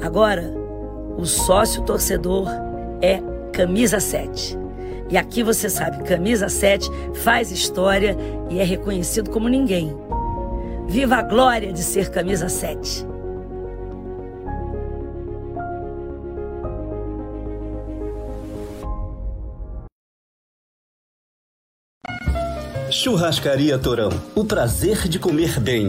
Agora, o sócio torcedor é Camisa 7. E aqui você sabe, Camisa 7 faz história e é reconhecido como ninguém. Viva a glória de ser Camisa 7. Churrascaria Torão. O prazer de comer bem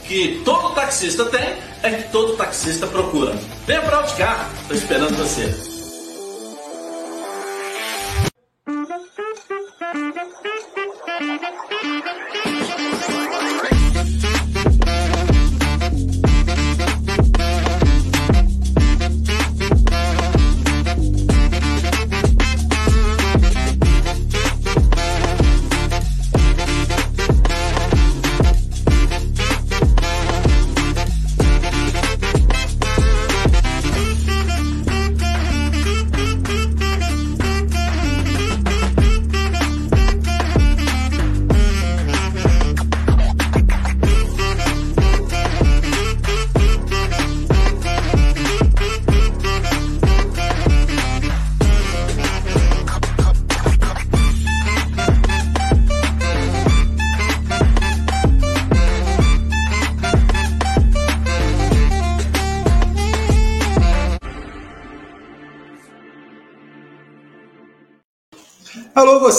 que todo taxista tem é que todo taxista procura. Venha para o carro, estou esperando você.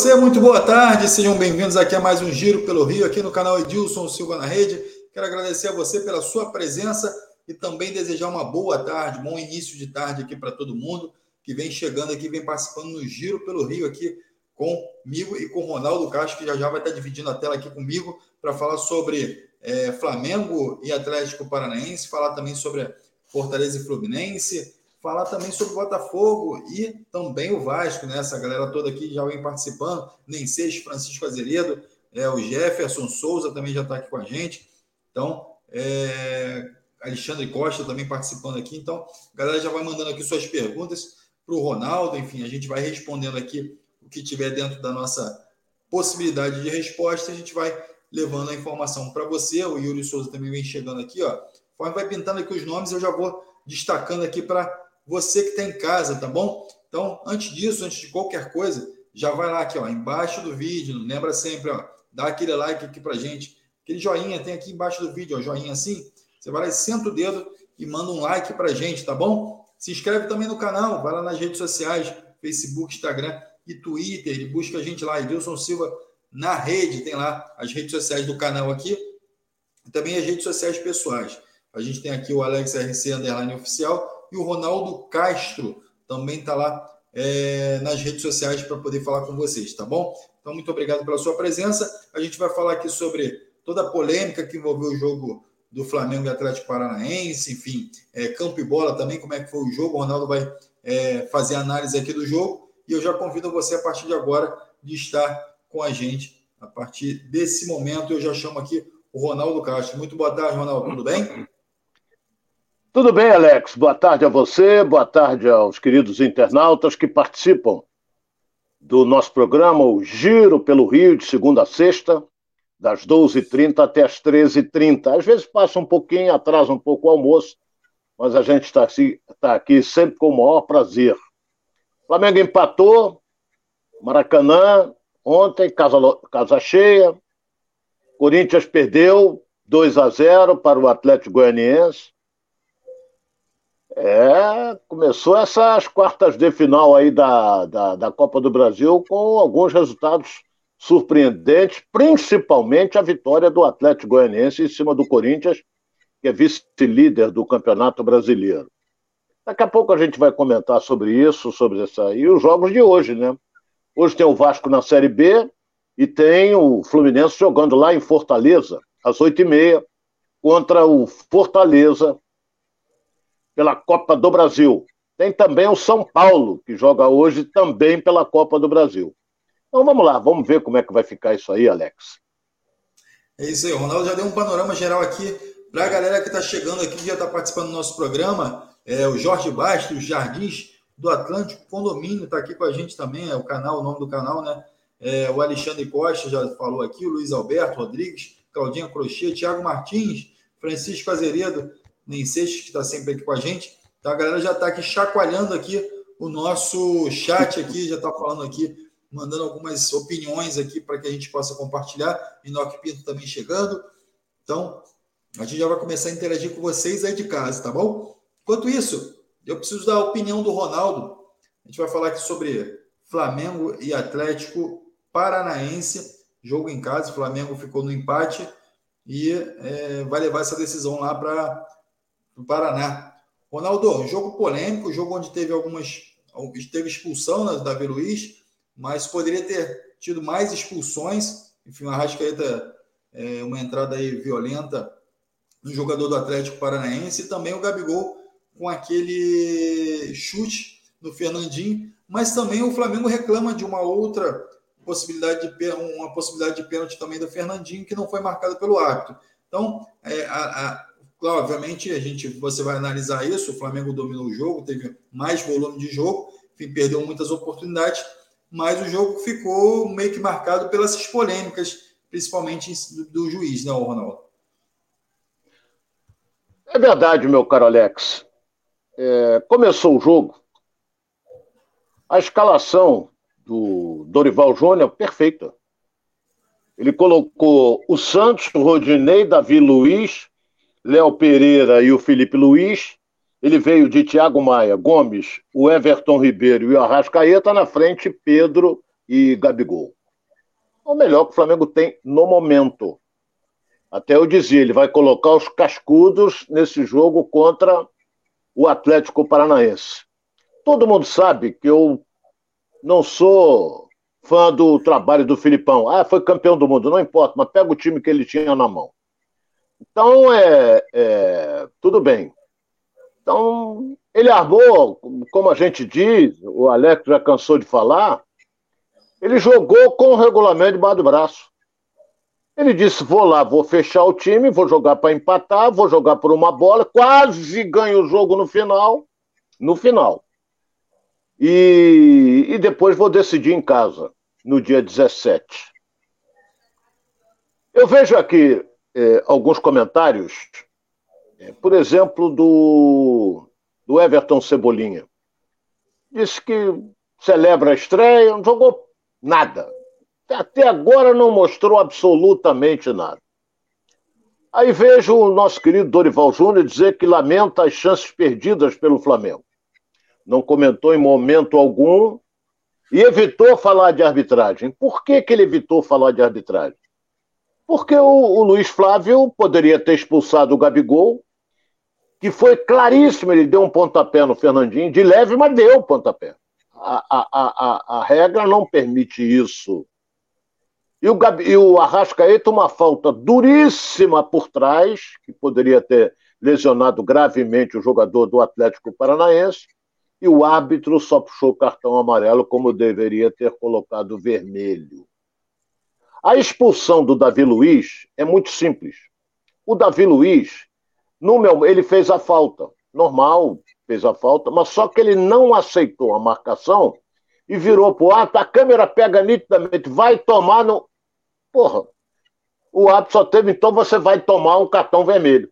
Você, muito boa tarde, sejam bem-vindos aqui a mais um Giro pelo Rio, aqui no canal Edilson Silva na Rede. Quero agradecer a você pela sua presença e também desejar uma boa tarde, bom início de tarde aqui para todo mundo que vem chegando aqui, vem participando no Giro pelo Rio aqui comigo e com o Ronaldo Castro, que já já vai estar dividindo a tela aqui comigo para falar sobre é, Flamengo e Atlético Paranaense, falar também sobre Fortaleza e Fluminense, falar também sobre o Botafogo e também o Vasco, né? Essa galera toda aqui já vem participando. Nem seja Francisco Azeredo, é, o Jefferson Souza também já está aqui com a gente. Então, é, Alexandre Costa também participando aqui. Então, a galera já vai mandando aqui suas perguntas para o Ronaldo. Enfim, a gente vai respondendo aqui o que tiver dentro da nossa possibilidade de resposta. A gente vai levando a informação para você. O Yuri Souza também vem chegando aqui, ó. Vai pintando aqui os nomes, eu já vou destacando aqui para você que está em casa, tá bom? Então, antes disso, antes de qualquer coisa, já vai lá aqui, ó, embaixo do vídeo, lembra sempre, ó, dá aquele like aqui pra gente, aquele joinha tem aqui embaixo do vídeo, ó, joinha assim, você vai lá e senta o dedo e manda um like pra gente, tá bom? Se inscreve também no canal, vai lá nas redes sociais, Facebook, Instagram e Twitter, e busca a gente lá, Edilson Silva na rede, tem lá as redes sociais do canal aqui, e também as redes sociais pessoais. A gente tem aqui o Alex RC Underline Oficial, e o Ronaldo Castro também está lá é, nas redes sociais para poder falar com vocês, tá bom? Então, muito obrigado pela sua presença. A gente vai falar aqui sobre toda a polêmica que envolveu o jogo do Flamengo e Atlético Paranaense, enfim, é, campo e bola também, como é que foi o jogo. O Ronaldo vai é, fazer análise aqui do jogo e eu já convido você a partir de agora de estar com a gente. A partir desse momento, eu já chamo aqui o Ronaldo Castro. Muito boa tarde, Ronaldo, tudo bem? Tudo bem, Alex? Boa tarde a você, boa tarde aos queridos internautas que participam do nosso programa, o Giro pelo Rio, de segunda a sexta, das 12h30 até as 13h30. Às vezes passa um pouquinho, atrasa um pouco o almoço, mas a gente está tá aqui sempre com o maior prazer. Flamengo empatou, Maracanã, ontem, casa, casa cheia. Corinthians perdeu 2 a 0 para o Atlético Goianiense. É, começou essas quartas de final aí da, da, da Copa do Brasil com alguns resultados surpreendentes, principalmente a vitória do Atlético Goianiense em cima do Corinthians, que é vice-líder do Campeonato Brasileiro. Daqui a pouco a gente vai comentar sobre isso, sobre essa e os jogos de hoje, né? Hoje tem o Vasco na Série B e tem o Fluminense jogando lá em Fortaleza, às oito e meia, contra o Fortaleza pela Copa do Brasil. Tem também o São Paulo, que joga hoje também pela Copa do Brasil. Então vamos lá, vamos ver como é que vai ficar isso aí, Alex. É isso aí, Ronaldo já deu um panorama geral aqui para a galera que está chegando aqui, que já está participando do nosso programa. É, o Jorge Bastos, Jardins do Atlântico Condomínio está aqui com a gente também, é o canal, o nome do canal, né? É, o Alexandre Costa já falou aqui, o Luiz Alberto Rodrigues, Claudinha Crochê, Thiago Martins, Francisco Azeredo, nem Seixas, que está sempre aqui com a gente. Então a galera já está aqui chacoalhando aqui o nosso chat aqui, já está falando aqui, mandando algumas opiniões aqui para que a gente possa compartilhar. Inoc Pinto também chegando. Então, a gente já vai começar a interagir com vocês aí de casa, tá bom? Enquanto isso, eu preciso da opinião do Ronaldo. A gente vai falar aqui sobre Flamengo e Atlético Paranaense. Jogo em casa, o Flamengo ficou no empate e é, vai levar essa decisão lá para do Paraná. Ronaldo, jogo polêmico, jogo onde teve algumas. Teve expulsão né, Davi Luiz, mas poderia ter tido mais expulsões. Enfim, o Arrascaeta é uma entrada aí violenta no jogador do Atlético Paranaense e também o Gabigol com aquele chute no Fernandinho, mas também o Flamengo reclama de uma outra possibilidade de uma possibilidade de pênalti também do Fernandinho que não foi marcada pelo árbitro. Então, é, a, a, Claro, obviamente, a gente, você vai analisar isso. O Flamengo dominou o jogo, teve mais volume de jogo, enfim, perdeu muitas oportunidades, mas o jogo ficou meio que marcado pelas polêmicas, principalmente do, do juiz, né, Ronaldo? É verdade, meu caro Alex. É, começou o jogo, a escalação do Dorival Júnior perfeita. Ele colocou o Santos, o Rodinei, Davi Luiz, Léo Pereira e o Felipe Luiz. Ele veio de Thiago Maia, Gomes, o Everton Ribeiro e o Arrascaeta, na frente Pedro e Gabigol. É o melhor que o Flamengo tem no momento. Até eu dizia, ele vai colocar os cascudos nesse jogo contra o Atlético Paranaense. Todo mundo sabe que eu não sou fã do trabalho do Filipão. Ah, foi campeão do mundo, não importa, mas pega o time que ele tinha na mão. Então, é, é, tudo bem. Então, ele armou, como a gente diz, o Alex já cansou de falar, ele jogou com o regulamento debaixo do braço. Ele disse: vou lá, vou fechar o time, vou jogar para empatar, vou jogar por uma bola, quase ganho o jogo no final. No final. E, e depois vou decidir em casa, no dia 17. Eu vejo aqui é, alguns comentários, é, por exemplo, do, do Everton Cebolinha. Disse que celebra a estreia, não jogou nada. Até agora não mostrou absolutamente nada. Aí vejo o nosso querido Dorival Júnior dizer que lamenta as chances perdidas pelo Flamengo. Não comentou em momento algum e evitou falar de arbitragem. Por que, que ele evitou falar de arbitragem? Porque o, o Luiz Flávio poderia ter expulsado o Gabigol, que foi claríssimo, ele deu um pontapé no Fernandinho, de leve, mas deu o pontapé. A, a, a, a, regra não permite isso. E o, Gabi, e o Arrascaeta, uma falta duríssima por trás, que poderia ter lesionado gravemente o jogador do Atlético Paranaense, e o árbitro só puxou o cartão amarelo, como deveria ter colocado vermelho. A expulsão do Davi Luiz é muito simples. O Davi Luiz, no meu, ele fez a falta, normal, fez a falta, mas só que ele não aceitou a marcação e virou pro árbitro, a câmera pega nitidamente, vai tomar no. Porra, o árbitro só teve, então você vai tomar um cartão vermelho.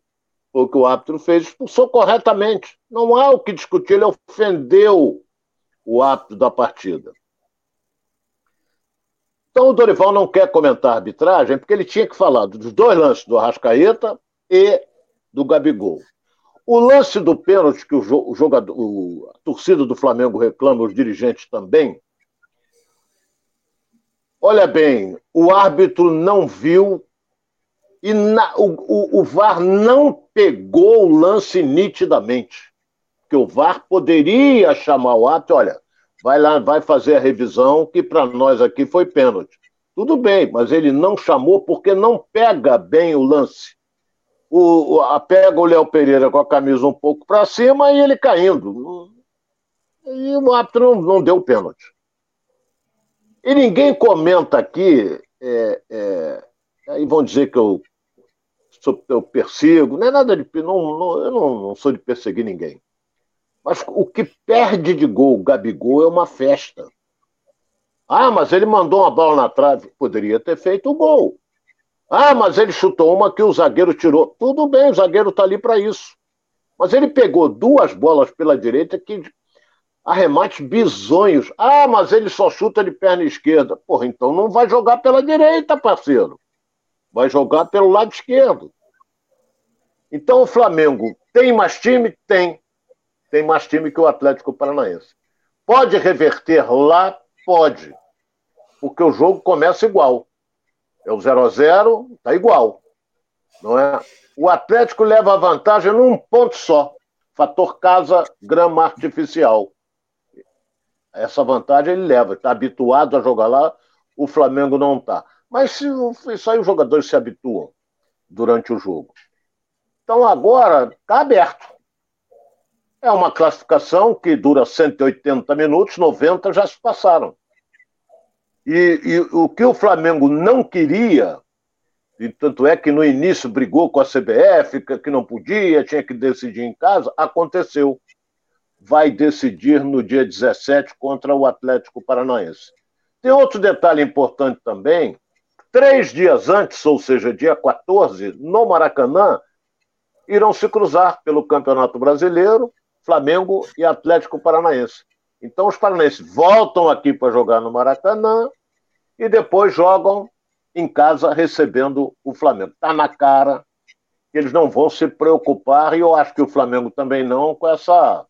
O que o árbitro fez, expulsou corretamente. Não há o que discutir, ele ofendeu o árbitro da partida. Então o Dorival não quer comentar a arbitragem porque ele tinha que falar dos dois lances do Arrascaeta e do Gabigol. O lance do pênalti que o jogador, o, a torcida do Flamengo reclama, os dirigentes também. Olha bem, o árbitro não viu e na, o, o, o VAR não pegou o lance nitidamente. Porque o VAR poderia chamar o árbitro, olha, vai lá, vai fazer a revisão, que para nós aqui foi pênalti. Tudo bem, mas ele não chamou porque não pega bem o lance. O, a, pega o Léo Pereira com a camisa um pouco para cima e ele caindo. E o árbitro não, não deu pênalti. E ninguém comenta aqui, é, é, aí vão dizer que eu, eu persigo, não é nada de. Não, não, eu não, não sou de perseguir ninguém. Mas o que perde de gol Gabigol é uma festa. Ah, mas ele mandou uma bola na trave. Poderia ter feito o gol. Ah, mas ele chutou uma que o zagueiro tirou. Tudo bem, o zagueiro está ali para isso. Mas ele pegou duas bolas pela direita que arremates bizonhos. Ah, mas ele só chuta de perna esquerda. Porra, então não vai jogar pela direita, parceiro. Vai jogar pelo lado esquerdo. Então o Flamengo tem mais time? Tem tem mais time que o Atlético Paranaense. Pode reverter lá? Pode. Porque o jogo começa igual. É o 0 a 0 tá igual. Não é? O Atlético leva a vantagem num ponto só. Fator casa, grama artificial. Essa vantagem ele leva. Está habituado a jogar lá, o Flamengo não está. Mas se, isso aí os jogadores se habituam durante o jogo. Então agora está aberto. É uma classificação que dura 180 minutos, 90 já se passaram. E, e, o que o Flamengo não queria, e tanto é que no início brigou com a CBF, que não podia, tinha que decidir em casa, aconteceu. Vai decidir no dia 17 contra o Atlético Paranaense. Tem outro detalhe importante também. Três dias antes, ou seja, dia 14, no Maracanã, irão se cruzar pelo Campeonato Brasileiro Flamengo e Atlético Paranaense. Então os paranaenses voltam aqui para jogar no Maracanã e depois jogam em casa recebendo o Flamengo. Está na cara que eles não vão se preocupar, e eu acho que o Flamengo também não, com, essa,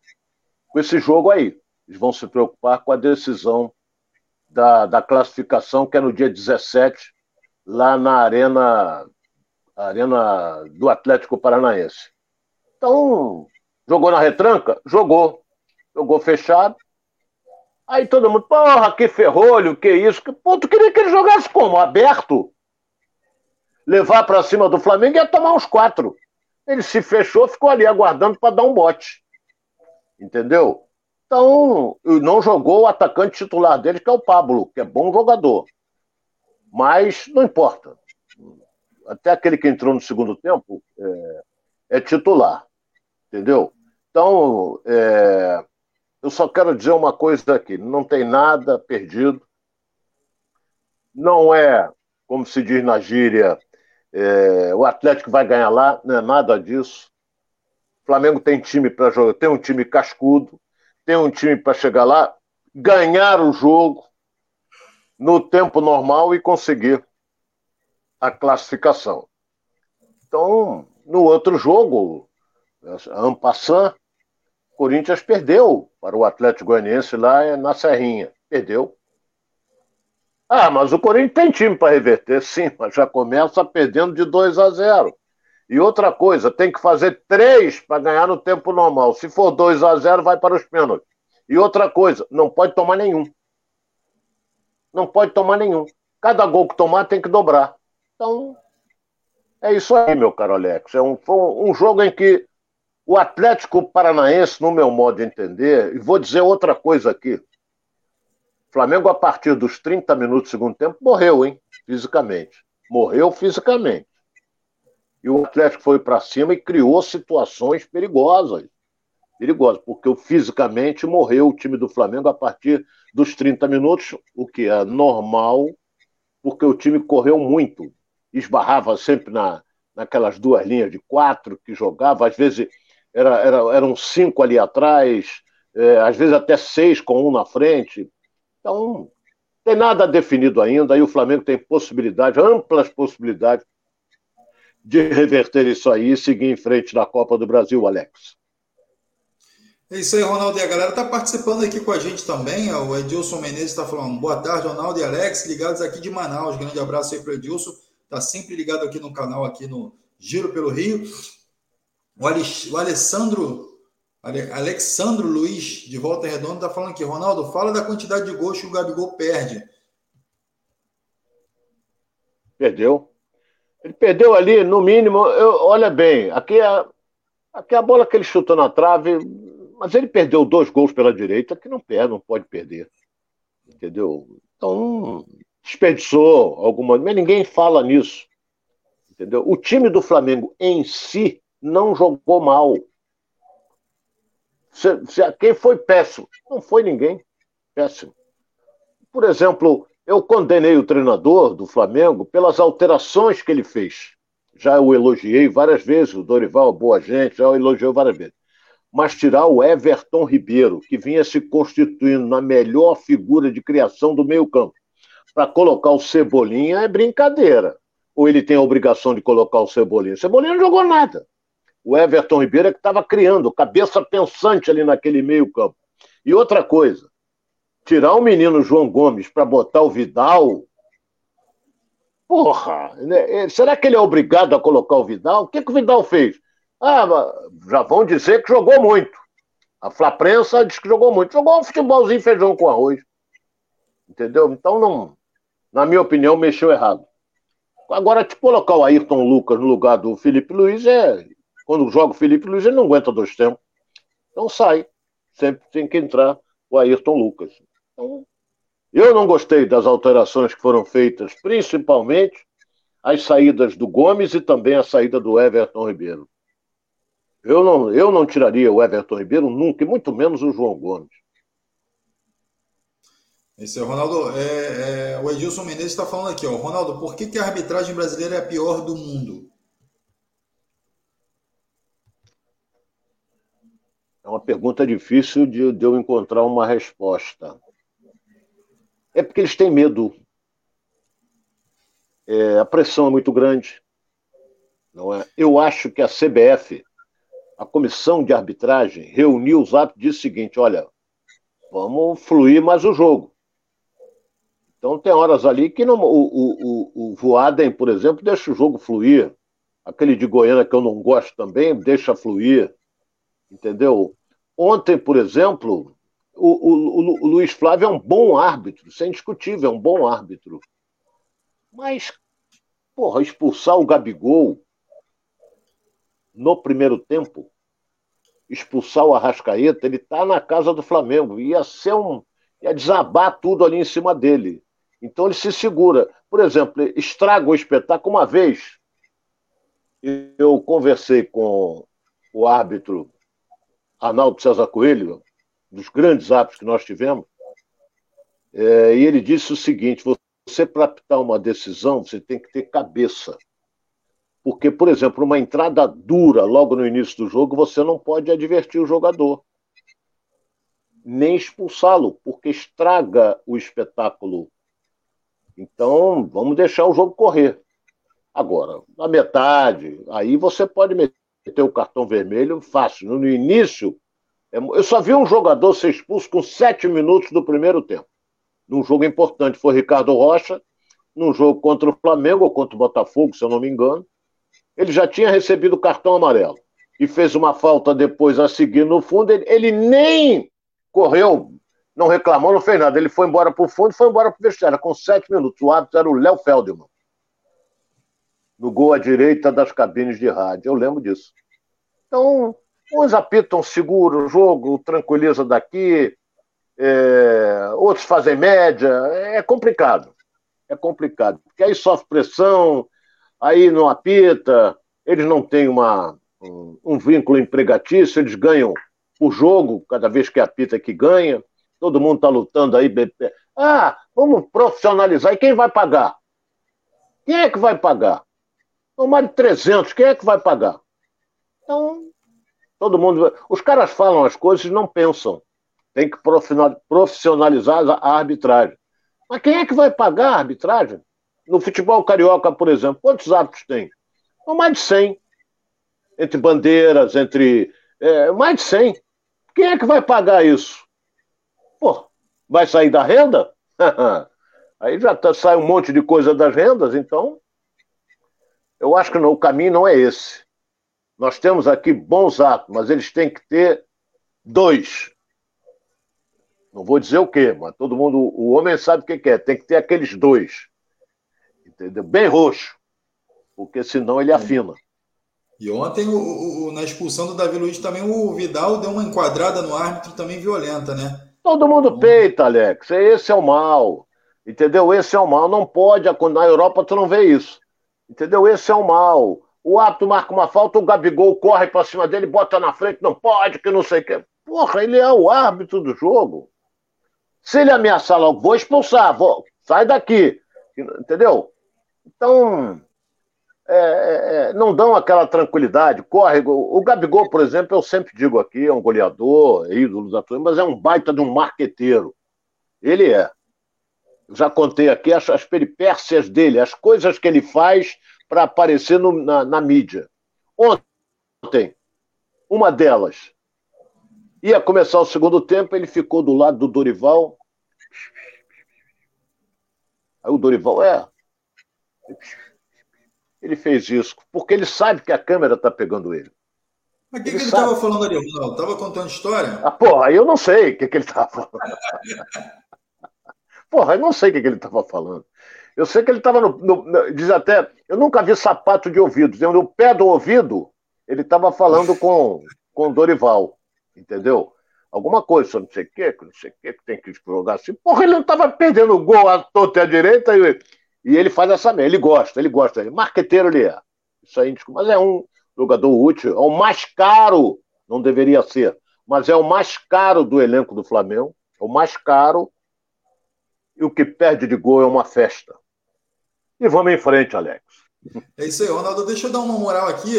com esse jogo aí. Eles vão se preocupar com a decisão da, da classificação, que é no dia 17, lá na Arena, arena do Atlético Paranaense. Então, Jogou na retranca? Jogou. Jogou fechado. Aí todo mundo, porra, que ferrolho, que isso. Pô, tu queria que ele jogasse como? Aberto? Levar para cima do Flamengo ia tomar uns quatro. Ele se fechou, ficou ali aguardando para dar um bote. Entendeu? Então, não jogou o atacante titular dele, que é o Pablo, que é bom jogador. Mas não importa. Até aquele que entrou no segundo tempo é, é titular. Entendeu? Então, é, eu só quero dizer uma coisa aqui: não tem nada perdido. Não é, como se diz na gíria, é, o Atlético vai ganhar lá, não é nada disso. O Flamengo tem time para jogar, tem um time cascudo, tem um time para chegar lá, ganhar o jogo no tempo normal e conseguir a classificação. Então, no outro jogo, Ampassan, Corinthians perdeu para o Atlético Goianiense lá na Serrinha. Perdeu. Ah, mas o Corinthians tem time para reverter, sim, mas já começa perdendo de 2 a 0. E outra coisa, tem que fazer três para ganhar no tempo normal. Se for 2 a 0 vai para os pênaltis. E outra coisa, não pode tomar nenhum. Não pode tomar nenhum. Cada gol que tomar tem que dobrar. Então, é isso aí, meu caro Alex. É um, foi um jogo em que o Atlético Paranaense, no meu modo de entender, e vou dizer outra coisa aqui. O Flamengo, a partir dos 30 minutos do segundo tempo, morreu, hein? Fisicamente. Morreu fisicamente. E o Atlético foi para cima e criou situações perigosas. perigosa, porque fisicamente morreu o time do Flamengo a partir dos 30 minutos, o que é normal, porque o time correu muito, esbarrava sempre na, naquelas duas linhas de quatro que jogava, às vezes era, era, eram cinco ali atrás, é, às vezes até seis com um na frente. Então, tem nada definido ainda, aí o Flamengo tem possibilidade, amplas possibilidades de reverter isso aí e seguir em frente na Copa do Brasil, Alex. É isso aí, Ronaldo. E a galera está participando aqui com a gente também. O Edilson Menezes está falando boa tarde, Ronaldo e Alex, ligados aqui de Manaus. Grande abraço aí para o Edilson. Está sempre ligado aqui no canal, aqui no Giro pelo Rio. O, o Alessandro, Alexandro Luiz, de Volta Redonda, está falando aqui. Ronaldo, fala da quantidade de gols que o Gabigol perde. Perdeu. Ele perdeu ali, no mínimo, eu, olha bem, aqui a, aqui a bola que ele chutou na trave, mas ele perdeu dois gols pela direita que não perde, não pode perder. Entendeu? Então, desperdiçou alguma. Mas ninguém fala nisso. Entendeu? O time do Flamengo em si não jogou mal. Se, se, quem foi péssimo? Não foi ninguém. Péssimo. Por exemplo, eu condenei o treinador do Flamengo pelas alterações que ele fez. Já o elogiei várias vezes, o Dorival, boa gente, já o elogiou várias vezes mas tirar o Everton Ribeiro, que vinha se constituindo na melhor figura de criação do meio-campo, para colocar o Cebolinha é brincadeira. Ou ele tem a obrigação de colocar o Cebolinha? O Cebolinha não jogou nada. O Everton Ribeiro é que estava criando, cabeça pensante ali naquele meio-campo. E outra coisa, tirar o menino João Gomes para botar o Vidal. Porra, né? será que ele é obrigado a colocar o Vidal? O que, que o Vidal fez? Ah, já vão dizer que jogou muito. A Flaprensa diz que jogou muito. Jogou um futebolzinho feijão com arroz. Entendeu? Então, não, na minha opinião, mexeu errado. Agora, te colocar o Ayrton Lucas no lugar do Felipe Luiz é. Quando joga o Felipe Luiz, ele não aguenta dois tempos. Então sai. Sempre tem que entrar o Ayrton Lucas. Então, eu não gostei das alterações que foram feitas, principalmente as saídas do Gomes e também a saída do Everton Ribeiro. Eu não, eu não tiraria o Everton Ribeiro nunca, e muito menos o João Gomes. Esse é o Ronaldo. É, é, o Edilson Menezes está falando aqui, ó. Ronaldo, por que, que a arbitragem brasileira é a pior do mundo? Uma pergunta difícil de, de eu encontrar uma resposta. É porque eles têm medo. É, a pressão é muito grande. Não é? Eu acho que a CBF a comissão de arbitragem reuniu os árbitros e disse o seguinte: olha, vamos fluir mais o jogo. Então tem horas ali que não, o, o, o, Voaden, por exemplo, deixa o jogo fluir. Aquele de Goiânia que eu não gosto também, deixa fluir. Entendeu? Ontem, por exemplo, o, o, o, Luiz Flávio é um bom árbitro, sem discutível, é um bom árbitro. Mas, porra, expulsar o Gabigol no primeiro tempo, expulsar o Arrascaeta, ele está na casa do Flamengo. Ia ser um. ia desabar tudo ali em cima dele. Então ele se segura. Por exemplo, estraga o espetáculo. Uma vez eu conversei com o árbitro Arnaldo César Coelho, dos grandes árbitros que nós tivemos, é, e ele disse o seguinte: você, para apitar uma decisão, você tem que ter cabeça. Porque, por exemplo, uma entrada dura logo no início do jogo, você não pode advertir o jogador, nem expulsá-lo, porque estraga o espetáculo. Então, vamos deixar o jogo correr. Agora, na metade, aí você pode meter o cartão vermelho fácil. No início, é eu só vi um jogador ser expulso com sete minutos do primeiro tempo. Num jogo importante foi Ricardo Rocha, num jogo contra o Flamengo ou contra o Botafogo, se eu não me engano ele já tinha recebido o cartão amarelo e fez uma falta depois a seguir no fundo, ele, ele nem correu, não reclamou, não fez nada. Ele foi embora para o fundo e foi embora para o vestiário com sete minutos. O árbitro era o Léo Feldman, no gol à direita das cabines de rádio. Eu lembro disso. Então, uns apitam, seguro o jogo, tranquiliza daqui, é, outros fazem média. É complicado. É complicado. Porque aí sofre pressão, aí não apita, eles não têm uma, um, um vínculo empregatício, eles ganham o jogo, cada vez que apita que ganha. Todo mundo está lutando aí. Ah, vamos profissionalizar. E quem vai pagar? Quem é que vai pagar? De 300. Quem é que vai pagar? Então, todo mundo. Os caras falam as coisas e não pensam. Tem que profissionalizar a arbitragem. Mas quem é que vai pagar a arbitragem? No futebol carioca, por exemplo, quantos árbitros tem? Mais de 100. Entre bandeiras, entre. É, mais de 100. Quem é que vai pagar isso? Pô, vai sair da renda? Aí já tá, sai um monte de coisa das rendas, então. Eu acho que não, o caminho não é esse. Nós temos aqui bons atos, mas eles têm que ter dois. Não vou dizer o quê, mas todo mundo, o homem sabe o que é. Tem que ter aqueles dois. Entendeu? Bem roxo. Porque senão ele afina. E ontem, o, o, na expulsão do Davi Luiz, também o Vidal deu uma enquadrada no árbitro também violenta, né? Todo mundo peita, Alex. Esse é o mal. Entendeu? Esse é o mal. Não pode. Na Europa tu não vê isso. Entendeu? Esse é o mal. O árbitro marca uma falta, o Gabigol corre para cima dele, bota na frente, não pode, que não sei o quê. Porra, ele é o árbitro do jogo. Se ele ameaçar logo, vou expulsar, vou, sai daqui. Entendeu? Então, é, é, é, não dão aquela tranquilidade, corre. O Gabigol, por exemplo, eu sempre digo aqui, é um goleador, é ídolo da turma, mas é um baita de um marqueteiro. Ele é. Já contei aqui as, as peripécias dele, as coisas que ele faz para aparecer no, na, na mídia. Ontem, uma delas, ia começar o segundo tempo, ele ficou do lado do Dorival. Aí o Dorival, é, ele fez isso porque ele sabe que a câmera está pegando ele. Mas o que ele estava falando ali, Ronaldo? Estava contando história? Ah, porra, eu não sei o que, que ele estava falando. porra, eu não sei o que, que ele estava falando. Eu sei que ele estava no, no, Diz até. Eu nunca vi sapato de ouvido. No pé do ouvido, ele estava falando com, com Dorival. Entendeu? Alguma coisa, não sei o que, não sei o que, que tem que jogar assim. Porra, ele não estava perdendo o gol à toda à direita e e ele faz essa merda, ele gosta, ele gosta. Ele, marqueteiro ele é. Isso aí, mas é um jogador útil, é o mais caro, não deveria ser, mas é o mais caro do elenco do Flamengo, é o mais caro, e o que perde de gol é uma festa. E vamos em frente, Alex. É isso aí, Ronaldo. Deixa eu dar uma moral aqui,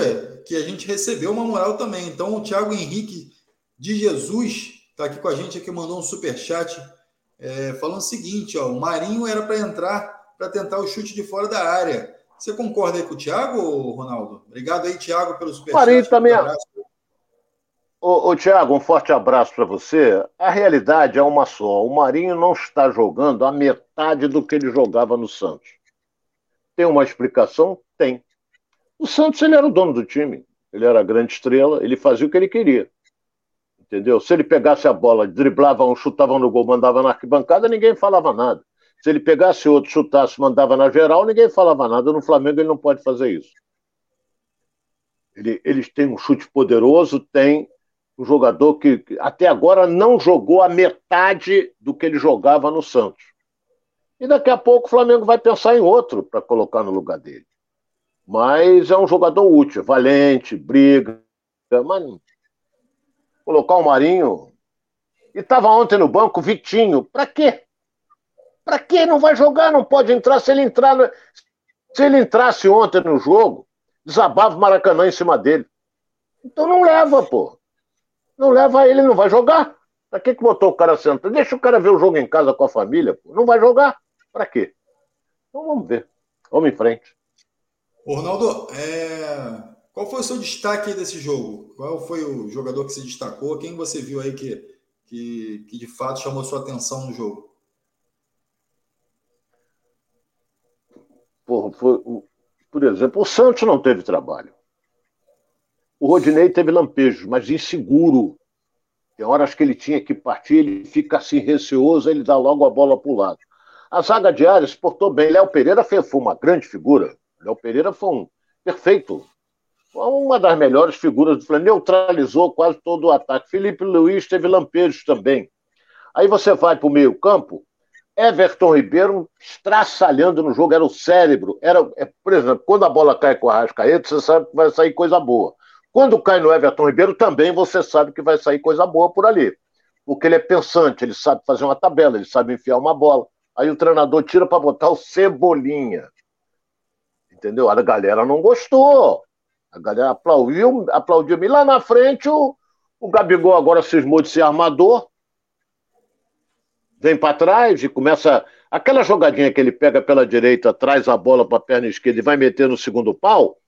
que a gente recebeu uma moral também. Então, o Thiago Henrique de Jesus está aqui com a gente, aqui mandou um super chat é, falando o seguinte: ó, o Marinho era para entrar para tentar o chute de fora da área. Você concorda aí com o Thiago, Ronaldo? Obrigado aí, Thiago, pelo superchat. Marinho também. Ô, ô, Thiago, um forte abraço para você. A realidade é uma só. O Marinho não está jogando a metade do que ele jogava no Santos. Tem uma explicação? Tem. O Santos ele era o dono do time. Ele era a grande estrela, ele fazia o que ele queria. Entendeu? Se ele pegasse a bola, driblava um, chutava no gol, mandava na arquibancada, ninguém falava nada. Se ele pegasse outro, chutasse, mandava na geral, ninguém falava nada. No Flamengo ele não pode fazer isso. Ele, eles têm um chute poderoso, tem um jogador que, até agora não jogou a metade do que ele jogava no Santos. E daqui a pouco o Flamengo vai pensar em outro para colocar no lugar dele. Mas é um jogador útil, valente, briga. Mas colocar o Marinho. E estava ontem no banco, Vitinho. Para quê? Para que não vai jogar? Não pode entrar. Se ele entrar, se ele entrasse ontem no jogo, desabava o Maracanã em cima dele. Então não leva, pô. Não leva ele, não vai jogar. Pra que, que botou o cara sentado? Deixa o cara ver o jogo em casa com a família, pô. Não vai jogar. Pra quê? Então vamos ver. Vamos em frente. Ô, Ronaldo, é... qual foi o seu destaque desse jogo? Qual foi o jogador que se destacou? Quem você viu aí que, que, que de fato chamou sua atenção no jogo? Por, por, por exemplo, o Santos não teve trabalho. O Rodinei teve lampejos, mas inseguro. Tem horas que ele tinha que partir, ele fica assim receoso, ele dá logo a bola para o lado. A zaga de área se portou bem. Léo Pereira foi uma grande figura. Léo Pereira foi um perfeito. Foi uma das melhores figuras do Flamengo. Neutralizou quase todo o ataque. Felipe Luiz teve lampejos também. Aí você vai para o meio-campo, Everton Ribeiro estraçalhando no jogo, era o cérebro. Era, é, por exemplo, quando a bola cai com a Rascaeta, você sabe que vai sair coisa boa. Quando cai no Everton Ribeiro, também você sabe que vai sair coisa boa por ali. Porque ele é pensante, ele sabe fazer uma tabela, ele sabe enfiar uma bola. Aí o treinador tira para botar o Cebolinha. Entendeu? A galera não gostou. A galera aplaudiu, aplaudiu. E lá na frente, o, o Gabigol agora cismou de ser armador. Vem para trás e começa. Aquela jogadinha que ele pega pela direita, traz a bola para a perna esquerda e vai meter no segundo pau.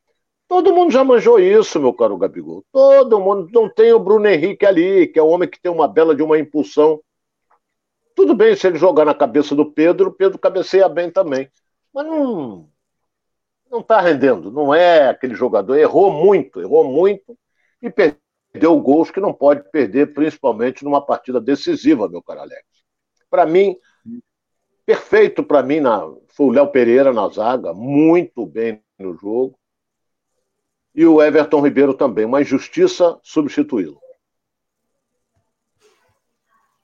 Todo mundo já manjou isso, meu caro Gabigol. Todo mundo. Não tem o Bruno Henrique ali, que é um homem que tem uma bela de uma impulsão. Tudo bem se ele jogar na cabeça do Pedro, o Pedro cabeceia bem também. Mas não. Não está rendendo. Não é aquele jogador. Errou muito, errou muito e perdeu gols que não pode perder, principalmente numa partida decisiva, meu caro Alex. Para mim, perfeito para mim na, foi o Léo Pereira na zaga, muito bem no jogo. E o Everton Ribeiro também, uma injustiça substituí-lo.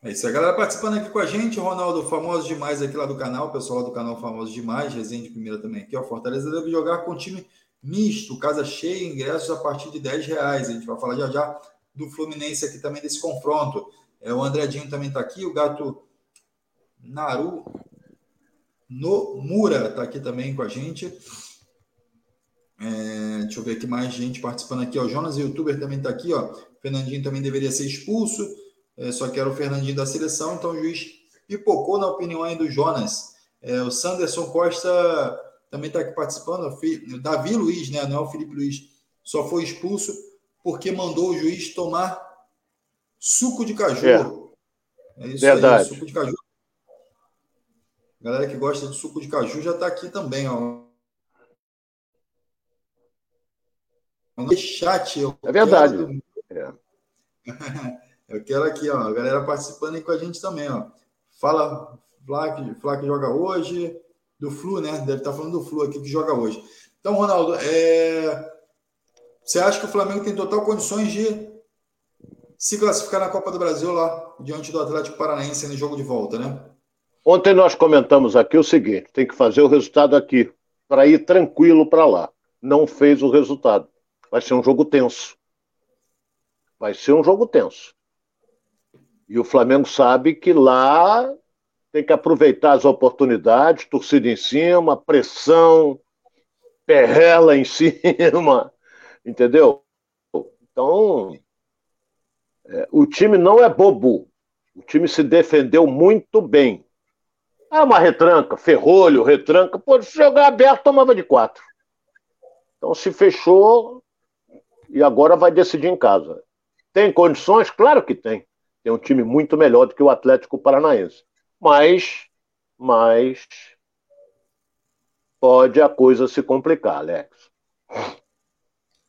É isso, a galera. Participando aqui com a gente, Ronaldo, famoso demais aqui lá do canal, pessoal lá do canal famoso demais, resenha de primeira também aqui, ó, Fortaleza deve jogar com time misto, casa cheia, ingressos a partir de 10 reais, a gente vai falar já já do Fluminense aqui também desse confronto, é, o Andredinho também está aqui, o Gato Naru no Mura está aqui também com a gente, é, deixa eu ver aqui mais gente participando aqui, ó, o Jonas, youtuber também está aqui, ó, Fernandinho também deveria ser expulso, é, só que era o Fernandinho da seleção, então o juiz pipocou na opinião aí do Jonas. É, o Sanderson Costa também está aqui participando, o Davi Luiz, né, não é o Felipe Luiz, só foi expulso porque mandou o juiz tomar suco de caju. É, é isso Verdade. aí, suco de caju. Galera que gosta de suco de caju já está aqui também, ó. Chat, eu é verdade. Quero... É. Eu quero aqui, ó, a galera participando aí com a gente também, ó. Fala, Flá que, joga hoje, do Flu, né? Deve estar falando do Flu aqui que joga hoje. Então, Ronaldo, é... você acha que o Flamengo tem total condições de se classificar na Copa do Brasil lá, diante do Atlético Paranaense no jogo de volta, né? Ontem nós comentamos aqui o seguinte: tem que fazer o resultado aqui, para ir tranquilo para lá. Não fez o resultado. Vai ser um jogo tenso. Vai ser um jogo tenso. E o Flamengo sabe que lá tem que aproveitar as oportunidades, torcida em cima, pressão, perrela em cima, entendeu? Então, é, o time não é bobo. O time se defendeu muito bem. É uma retranca, ferrolho, retranca. Pô, se jogar aberto, tomava de quatro. Então se fechou e agora vai decidir em casa. Tem condições? Claro que tem tem um time muito melhor do que o Atlético Paranaense. Mas, mas pode a coisa se complicar, Alex.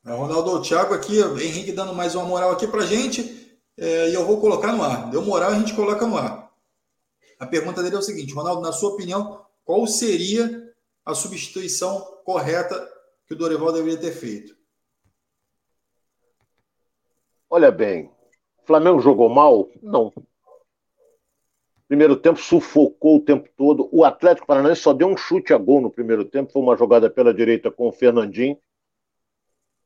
Ronaldo, o Thiago aqui, Henrique dando mais uma moral aqui pra gente, é, e eu vou colocar no ar. Deu moral, a gente coloca no ar. A pergunta dele é o seguinte, Ronaldo, na sua opinião, qual seria a substituição correta que o Dorival deveria ter feito? Olha bem, Flamengo jogou mal? Não. Primeiro tempo sufocou o tempo todo. O Atlético Paranaense só deu um chute a gol no primeiro tempo. Foi uma jogada pela direita com o Fernandinho.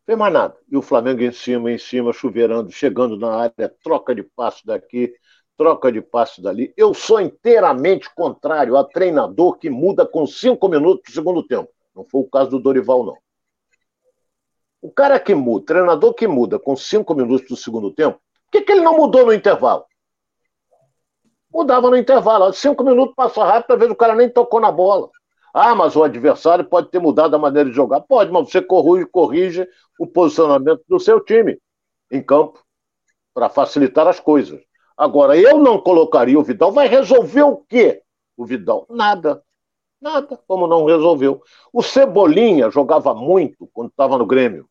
Fez mais nada. E o Flamengo em cima, em cima, chuveirando, chegando na área, troca de passo daqui, troca de passo dali. Eu sou inteiramente contrário a treinador que muda com cinco minutos do segundo tempo. Não foi o caso do Dorival, não. O cara que muda, treinador que muda com cinco minutos do segundo tempo, que, que ele não mudou no intervalo? Mudava no intervalo. Cinco minutos passa rápido, às vezes o cara nem tocou na bola. Ah, mas o adversário pode ter mudado a maneira de jogar. Pode, mas você corrige, corrige o posicionamento do seu time em campo para facilitar as coisas. Agora, eu não colocaria o Vidal. Vai resolver o quê? O Vidal? Nada. Nada, como não resolveu. O Cebolinha jogava muito quando estava no Grêmio.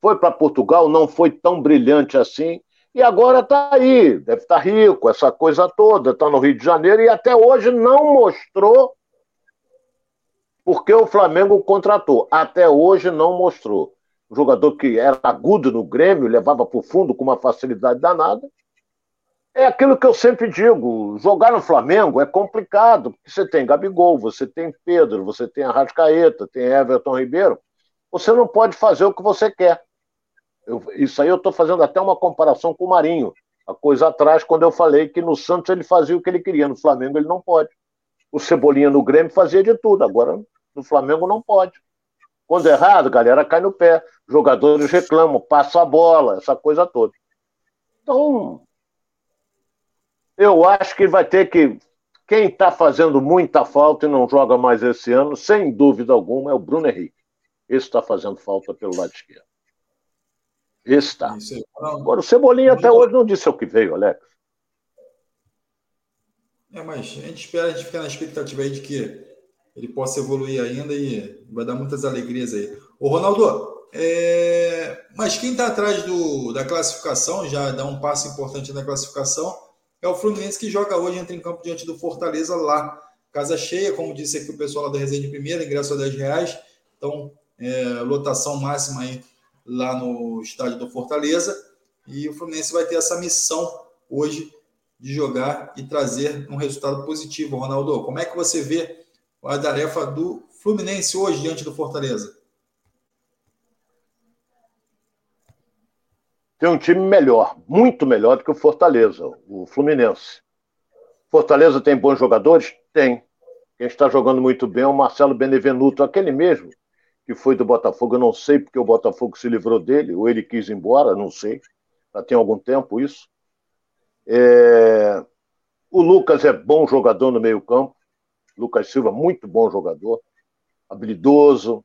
Foi para Portugal, não foi tão brilhante assim e agora está aí, deve estar tá rico, essa coisa toda, está no Rio de Janeiro e até hoje não mostrou porque o Flamengo contratou. Até hoje não mostrou. Um jogador que era agudo no Grêmio, levava para o fundo com uma facilidade danada. É aquilo que eu sempre digo: jogar no Flamengo é complicado, porque você tem Gabigol, você tem Pedro, você tem Arrascaeta, tem Everton Ribeiro. Você não pode fazer o que você quer. Eu, isso aí eu estou fazendo até uma comparação com o Marinho. A coisa atrás, quando eu falei que no Santos ele fazia o que ele queria, no Flamengo ele não pode. O Cebolinha no Grêmio fazia de tudo, agora no Flamengo não pode. Quando é errado, a galera cai no pé. Jogadores reclamam, passa a bola, essa coisa toda. Então, eu acho que vai ter que. Quem está fazendo muita falta e não joga mais esse ano, sem dúvida alguma, é o Bruno Henrique. Esse está fazendo falta pelo lado esquerdo. Está. Agora, o Cebolinha até hoje não disse o que veio, Alex. É, mas a gente espera, a gente fica na expectativa aí de que ele possa evoluir ainda e vai dar muitas alegrias aí. Ô, Ronaldo, é... mas quem está atrás do, da classificação, já dá um passo importante na classificação, é o Fluminense que joga hoje, entra em campo diante do Fortaleza lá. Casa cheia, como disse aqui o pessoal lá da Resenha de Primeira, ingresso a 10 reais. Então, é, lotação máxima aí lá no estádio do Fortaleza. E o Fluminense vai ter essa missão hoje de jogar e trazer um resultado positivo. Ronaldo, como é que você vê a tarefa do Fluminense hoje diante do Fortaleza? Tem um time melhor, muito melhor do que o Fortaleza, o Fluminense. Fortaleza tem bons jogadores? Tem. Quem está jogando muito bem é o Marcelo Benevenuto, aquele mesmo que foi do Botafogo. Eu não sei porque o Botafogo se livrou dele, ou ele quis ir embora, não sei. Já tem algum tempo isso. É... O Lucas é bom jogador no meio-campo. Lucas Silva, muito bom jogador, habilidoso.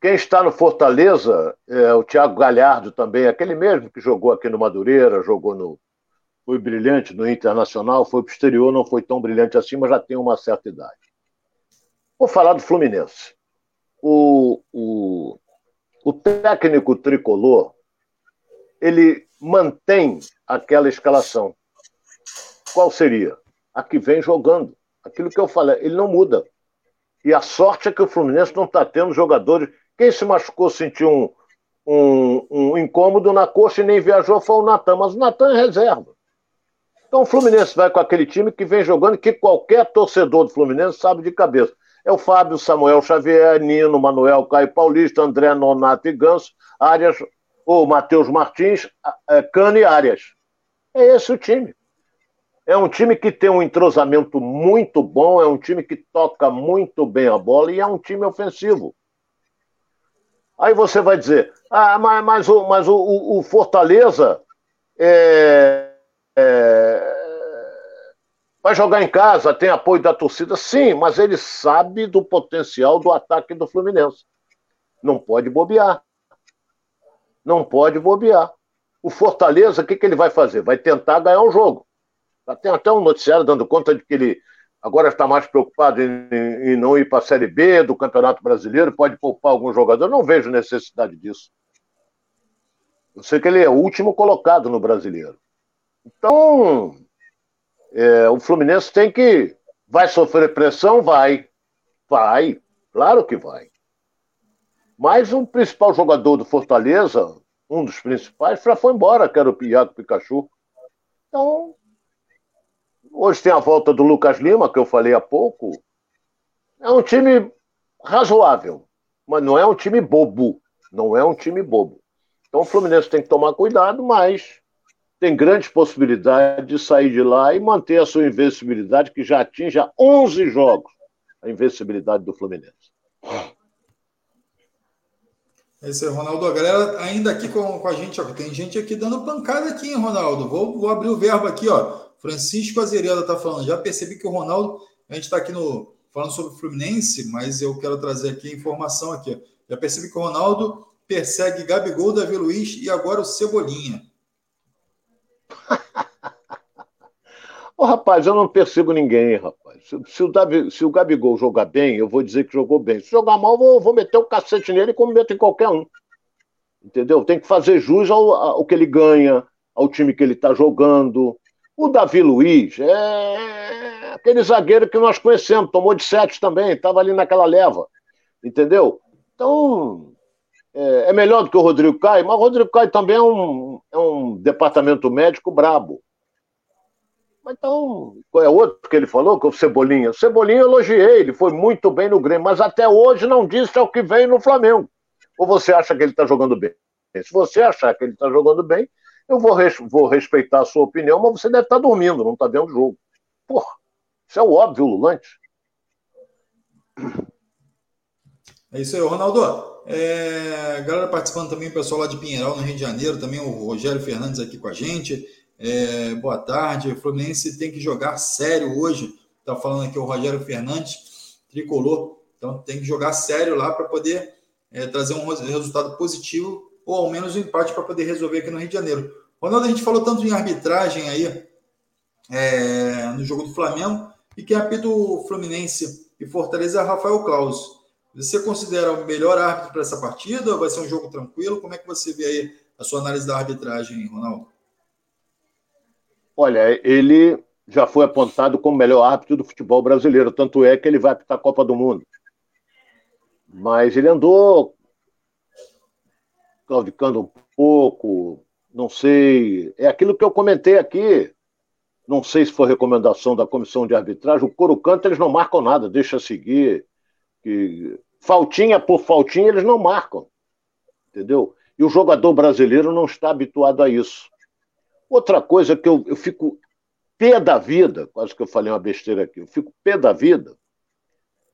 Quem está no Fortaleza é o Thiago Galhardo também, aquele mesmo que jogou aqui no Madureira, jogou no. Foi brilhante no Internacional, foi para o exterior, não foi tão brilhante assim, mas já tem uma certa idade. Vou falar do Fluminense. O, o, o técnico tricolor, ele mantém aquela escalação. Qual seria? A que vem jogando. Aquilo que eu falei, ele não muda. E a sorte é que o Fluminense não está tendo jogadores. Quem se machucou sentiu um, um, um, incômodo na coxa e nem viajou foi o Natan, mas o Natan é reserva. Então o Fluminense vai com aquele time que vem jogando, que qualquer torcedor do Fluminense sabe de cabeça. É o Fábio, Samuel Xavier, Nino, Manuel, Caio Paulista, André Nonato e Ganso, Arias, ou Matheus Martins, é, Cano e Arias. É esse o time. É um time que tem um entrosamento muito bom, é um time que toca muito bem a bola e é um time ofensivo. Aí você vai dizer, ah, mas, mas, o, mas o, o, Fortaleza é, é, vai jogar em casa, tem apoio da torcida? Sim, mas ele sabe do potencial do ataque do Fluminense. Não pode bobear. Não pode bobear. O Fortaleza, o que, que ele vai fazer? Vai tentar ganhar o jogo. Tem até um noticiário dando conta de que ele agora está mais preocupado em, em não ir para a Série B do Campeonato Brasileiro, pode poupar algum jogador. não vejo necessidade disso. Eu sei que ele é o último colocado no brasileiro. Então, é, o Fluminense tem que. Vai sofrer pressão? Vai. Vai. Claro que vai. Mas o principal jogador do Fortaleza, um dos principais, já foi embora, que era o Iago Pikachu. Então, Hoje tem a volta do Lucas Lima, que eu falei há pouco. É um time razoável, mas não é um time bobo. Não é um time bobo. Então o Fluminense tem que tomar cuidado, mas tem grandes possibilidades de sair de lá e manter a sua invencibilidade, que já atinge 11 jogos a invencibilidade do Fluminense. É isso aí, Ronaldo. A galera ainda aqui com, com a gente, ó, tem gente aqui dando pancada aqui, hein, Ronaldo? Vou, vou abrir o verbo aqui, ó. Francisco Azereda está falando. Já percebi que o Ronaldo, a gente está aqui no falando sobre o Fluminense, mas eu quero trazer aqui a informação aqui. Já percebi que o Ronaldo persegue Gabigol, Davi Luiz e agora o Cebolinha. Ô, rapaz, eu não persigo ninguém, rapaz. Se, se, o Davi, se, o Gabigol jogar bem, eu vou dizer que jogou bem. Se jogar mal, eu vou, vou meter o um cacete nele como meto em qualquer um. Entendeu? Tem que fazer jus ao, ao que ele ganha, ao time que ele está jogando. O Davi Luiz é aquele zagueiro que nós conhecemos, tomou de sete também, estava ali naquela leva, entendeu? Então, é, é, melhor do que o Rodrigo Caio, mas o Rodrigo Caio também é um, é um departamento médico brabo. Então, qual é outro que ele falou? Que é o Cebolinha. O Cebolinha eu elogiei, ele foi muito bem no Grêmio, mas até hoje não disse ao que veio no Flamengo. Ou você acha que ele está jogando bem? Se você achar que ele está jogando bem, eu vou, res vou respeitar a sua opinião, mas você deve estar tá dormindo, não está vendo o jogo. Porra, isso é o óbvio, Lulante. É isso aí, Ronaldo. É, galera participando também, o pessoal lá de Pinheiral, no Rio de Janeiro, também o Rogério Fernandes aqui com a gente. É, boa tarde. O Fluminense tem que jogar sério hoje. Está falando aqui o Rogério Fernandes, tricolor. Então tem que jogar sério lá para poder é, trazer um resultado positivo ou ao menos um empate para poder resolver aqui no Rio de Janeiro. Ronaldo, a gente falou tanto em arbitragem aí é, no jogo do Flamengo e quem apita o Fluminense e Fortaleza é Rafael Claus. Você considera o melhor árbitro para essa partida? Vai ser um jogo tranquilo? Como é que você vê aí a sua análise da arbitragem, Ronaldo? Olha, ele já foi apontado como o melhor árbitro do futebol brasileiro, tanto é que ele vai apitar a Copa do Mundo. Mas ele andou claudicando um pouco, não sei. É aquilo que eu comentei aqui. Não sei se foi recomendação da comissão de arbitragem. O coro canto, eles não marcam nada, deixa seguir. Que faltinha por faltinha, eles não marcam. Entendeu? E o jogador brasileiro não está habituado a isso. Outra coisa que eu, eu fico pé da vida, quase que eu falei uma besteira aqui, eu fico pé da vida,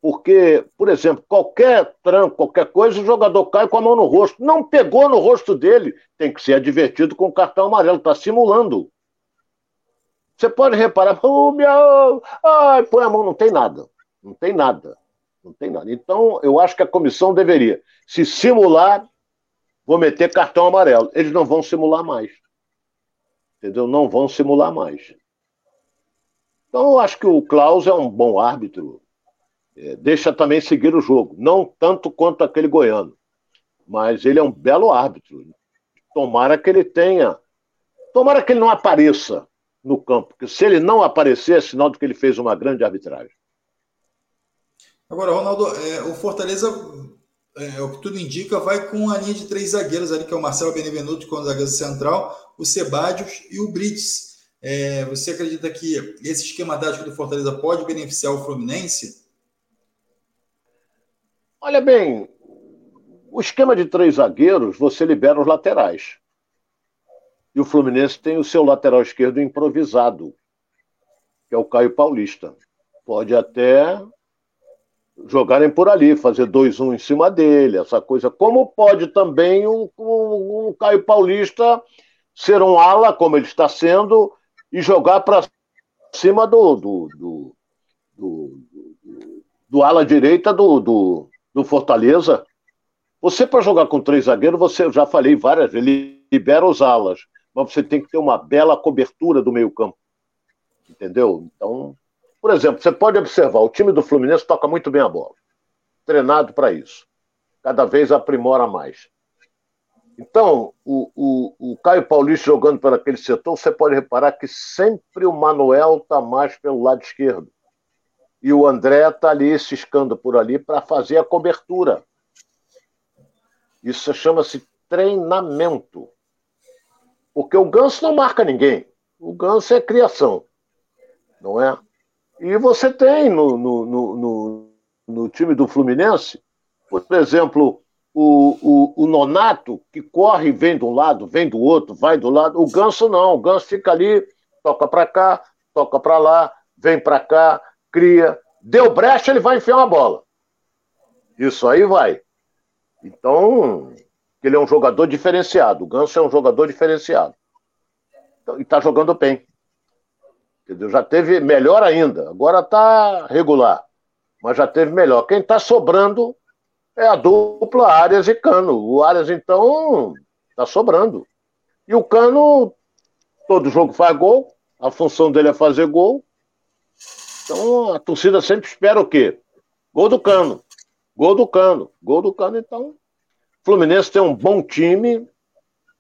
porque, por exemplo, qualquer tranco, qualquer coisa, o jogador cai com a mão no rosto. Não pegou no rosto dele, tem que ser advertido com o cartão amarelo, está simulando. Você pode reparar, oh, meu, ai, põe a mão, não tem nada. Não tem nada. Não tem nada. Então, eu acho que a comissão deveria, se simular, vou meter cartão amarelo. Eles não vão simular mais. Entendeu? Não vão simular mais. Então, eu acho que o Klaus é um bom árbitro. É, deixa também seguir o jogo. Não tanto quanto aquele goiano. Mas ele é um belo árbitro. Tomara que ele tenha. Tomara que ele não apareça no campo. Porque se ele não aparecer, é sinal de que ele fez uma grande arbitragem. Agora, Ronaldo, é, o Fortaleza, é, o que tudo indica, vai com a linha de três zagueiros ali, que é o Marcelo Benevenuto com o zagueiro central, o Sebadios e o Brits. É, você acredita que esse esquema tático do Fortaleza pode beneficiar o Fluminense? Olha bem, o esquema de três zagueiros, você libera os laterais. E o Fluminense tem o seu lateral esquerdo improvisado, que é o Caio Paulista. Pode até jogarem por ali, fazer 2-1 um em cima dele, essa coisa. Como pode também o, o, o, Caio Paulista ser um ala, como ele está sendo, e jogar para cima do do, do, do, do, ala direita do, do, do Fortaleza. Você, para jogar com três zagueiros, você eu já falei várias vezes, libera os alas, mas você tem que ter uma bela cobertura do meio-campo. Entendeu? Então, por exemplo, você pode observar, o time do Fluminense toca muito bem a bola. Treinado para isso. Cada vez aprimora mais. Então, o, o, o Caio Paulista jogando por aquele setor, você pode reparar que sempre o Manuel está mais pelo lado esquerdo. E o André está ali ciscando por ali para fazer a cobertura. Isso chama-se treinamento. Porque o Ganso não marca ninguém. O Ganso é criação. Não é? E você tem no, no, no, no time do Fluminense, por exemplo, o, o, o, Nonato, que corre vem de um lado, vem do outro, vai do lado. O Ganso não, o Ganso fica ali, toca para cá, toca para lá, vem para cá, cria. Deu brecha, ele vai enfiar uma bola. Isso aí vai. Então, ele é um jogador diferenciado. O Ganso é um jogador diferenciado. Então, e está jogando bem. Já teve melhor ainda. Agora está regular. Mas já teve melhor. Quem está sobrando é a dupla Arias e Cano. O Arias, então, está sobrando. E o Cano, todo jogo faz gol. A função dele é fazer gol. Então a torcida sempre espera o quê? Gol do Cano. Gol do Cano. Gol do Cano, então. Fluminense tem um bom time,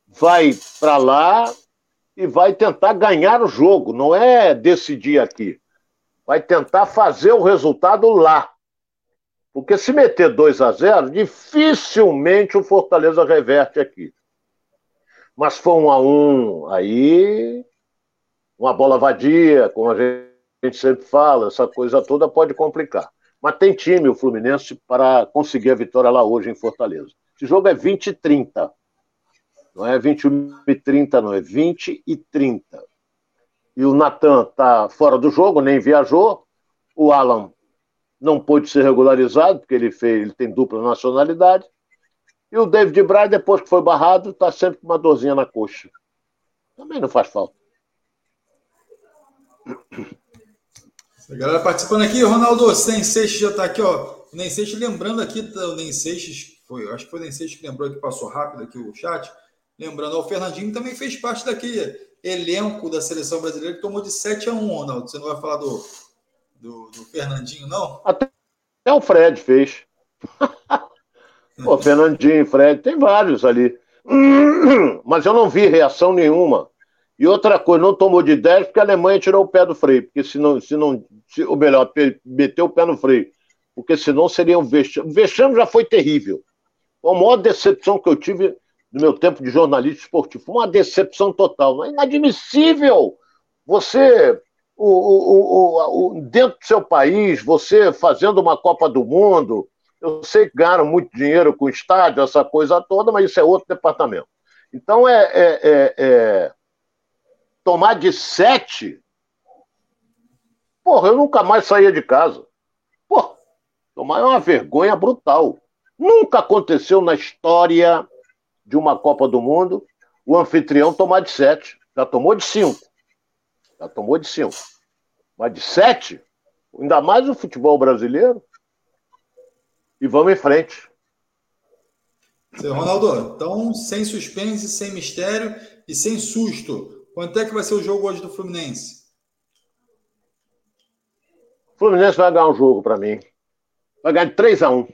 vai para lá e vai tentar ganhar o jogo, não é decidir aqui. Vai tentar fazer o resultado lá. Porque se meter 2 a 0, dificilmente o Fortaleza reverte aqui. Mas foi um a um, aí uma bola vadia, como a gente sempre fala, essa coisa toda pode complicar. Mas tem time o Fluminense para conseguir a vitória lá hoje em Fortaleza. Esse jogo é 20 e 30. Não é 21 e 30, não, é 20 e 30. E o Natan está fora do jogo, nem viajou. O Alan não pôde ser regularizado, porque ele, fez, ele tem dupla nacionalidade. E o David Braz, depois que foi barrado, está sempre com uma dorzinha na coxa. Também não faz falta. A galera participando aqui, Ronaldo, o Seixas já está aqui, ó. O Nem Seixas, lembrando aqui, o Nem Seixas, foi, acho que foi o Nem Seixas que lembrou que passou rápido aqui o chat. Lembrando, o Fernandinho também fez parte daquele elenco da seleção brasileira que tomou de 7 a 1, Ronaldo. Você não vai falar do, do, do Fernandinho, não? Até, até o Fred fez. Pô, Fernandinho, Fred, tem vários ali. Mas eu não vi reação nenhuma. E outra coisa, não tomou de 10 porque a Alemanha tirou o pé do freio. Porque se não, se não se, ou melhor, meteu o pé no freio. Porque senão seria um vexame. O vexame já foi terrível. A maior decepção que eu tive no meu tempo de jornalista esportivo. Uma decepção total. É inadmissível você o, o, o, dentro do seu país, você fazendo uma Copa do Mundo, eu sei que ganharam muito dinheiro com o estádio, essa coisa toda, mas isso é outro departamento. Então é, é, é, é tomar de sete. Porra, eu nunca mais saía de casa. Porra, tomar é uma vergonha brutal. Nunca aconteceu na história de uma Copa do Mundo o anfitrião tomar de sete. Já tomou de cinco. Já tomou de cinco. Mas de sete, ainda mais o futebol brasileiro. E vamos em frente. Seu Ronaldo, então sem suspense, sem mistério e sem susto. Quanto é que vai ser o jogo hoje do Fluminense? O Fluminense vai ganhar um jogo para mim. Vai ganhar de 3 a 1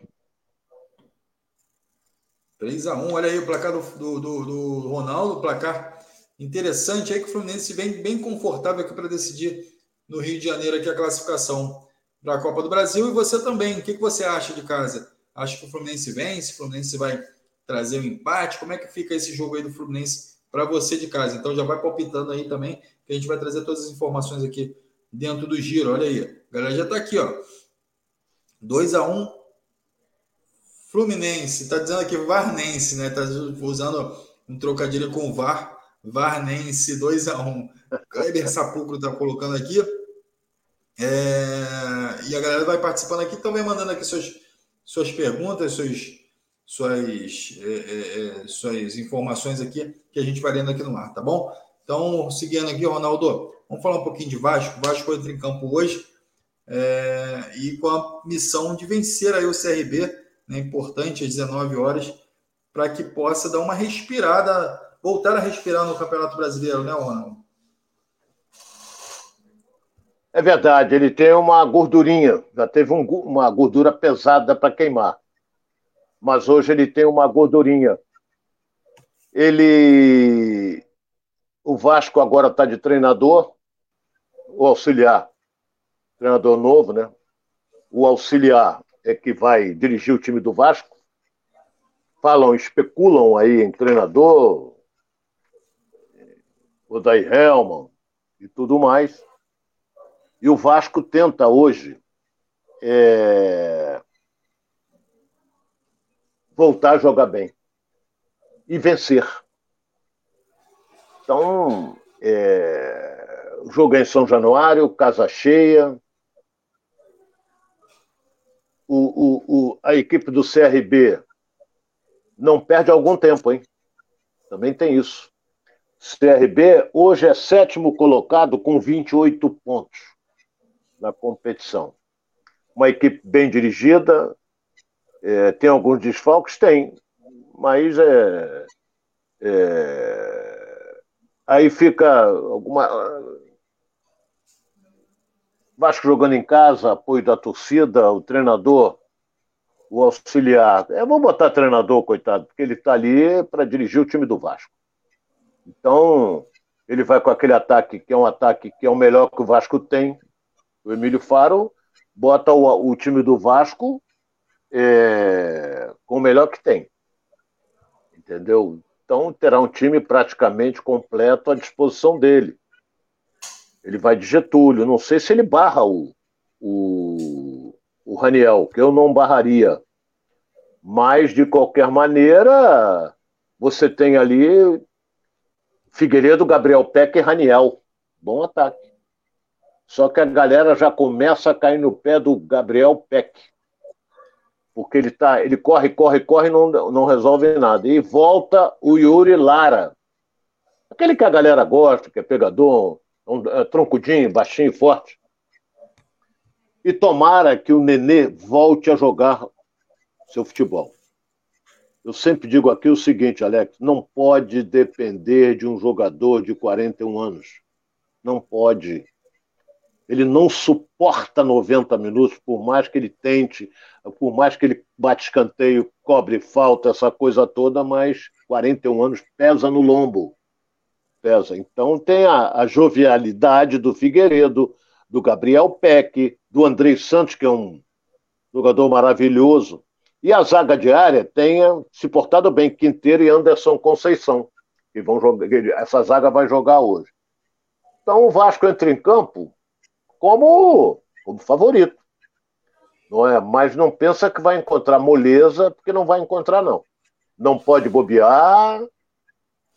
3x1, olha aí o placar do, do, do, do Ronaldo, placar interessante aí que o Fluminense vem bem confortável aqui para decidir no Rio de Janeiro aqui a classificação para a Copa do Brasil. E você também, o que, que você acha de casa? Acha que o Fluminense vence? O Fluminense vai trazer um empate? Como é que fica esse jogo aí do Fluminense para você de casa? Então já vai palpitando aí também, que a gente vai trazer todas as informações aqui dentro do giro. Olha aí, a galera já está aqui, ó. 2 a 1 Fluminense, está dizendo aqui Varnense, né? Está usando um trocadilho com VAR. Varnense 2 a 1 Kleber Sapulcro está colocando aqui. É... E a galera vai participando aqui, também mandando aqui suas, suas perguntas, suas, suas, é, é, é, suas informações aqui, que a gente vai lendo aqui no ar, tá bom? Então, seguindo aqui, Ronaldo, vamos falar um pouquinho de Vasco. Vasco entra em campo hoje é, e com a missão de vencer aí o CRB né, importante às 19 horas, para que possa dar uma respirada, voltar a respirar no Campeonato Brasileiro, né, Ronaldo? É verdade, ele tem uma gordurinha, já teve um, uma gordura pesada para queimar. Mas hoje ele tem uma gordurinha. Ele. O Vasco agora está de treinador, o auxiliar, treinador novo, né? O auxiliar é que vai dirigir o time do Vasco. Falam, especulam aí em treinador, o Daí Helman e tudo mais. E o Vasco tenta hoje é, voltar a jogar bem e vencer. Então, é, jogo é em São Januário, casa cheia, o, o, a equipe do CRB não perde algum tempo, hein? Também tem isso. CRB hoje é sétimo colocado com 28 pontos na competição. Uma equipe bem dirigida, é, tem alguns desfalques? Tem, mas é, é, aí fica alguma Vasco jogando em casa, apoio da torcida, o treinador, o auxiliar. É, vamos botar treinador, coitado, porque ele está ali para dirigir o time do Vasco. Então, ele vai com aquele ataque que é um ataque que é o melhor que o Vasco tem. O Emílio Faro bota o, o time do Vasco é, com o melhor que tem. Entendeu? Então terá um time praticamente completo à disposição dele. Ele vai de Getúlio. Não sei se ele barra o, o, o Raniel, que eu não barraria. Mas, de qualquer maneira, você tem ali Figueiredo, Gabriel Peck e Raniel. Bom ataque. Só que a galera já começa a cair no pé do Gabriel Peck. Porque ele tá, ele corre, corre, corre e não, não resolve nada. E volta o Yuri Lara. Aquele que a galera gosta, que é pegador, um, é, troncudinho, baixinho, forte. E tomara que o Nenê volte a jogar seu futebol. Eu sempre digo aqui o seguinte, Alex: não pode depender de um jogador de 41 anos. Não pode. Ele não suporta 90 minutos, por mais que ele tente, por mais que ele bate escanteio, cobre falta, essa coisa toda, mas 41 anos pesa no lombo. Pesa. Então tem a, a jovialidade do Figueiredo, do Gabriel Peck, do Andrei Santos, que é um jogador maravilhoso, e a zaga diária tenha se portado bem, Quinteiro e Anderson Conceição, que vão jogar, essa zaga vai jogar hoje. Então o Vasco entra em campo como, como favorito. Não é? Mas não pensa que vai encontrar moleza, porque não vai encontrar, não. Não pode bobear,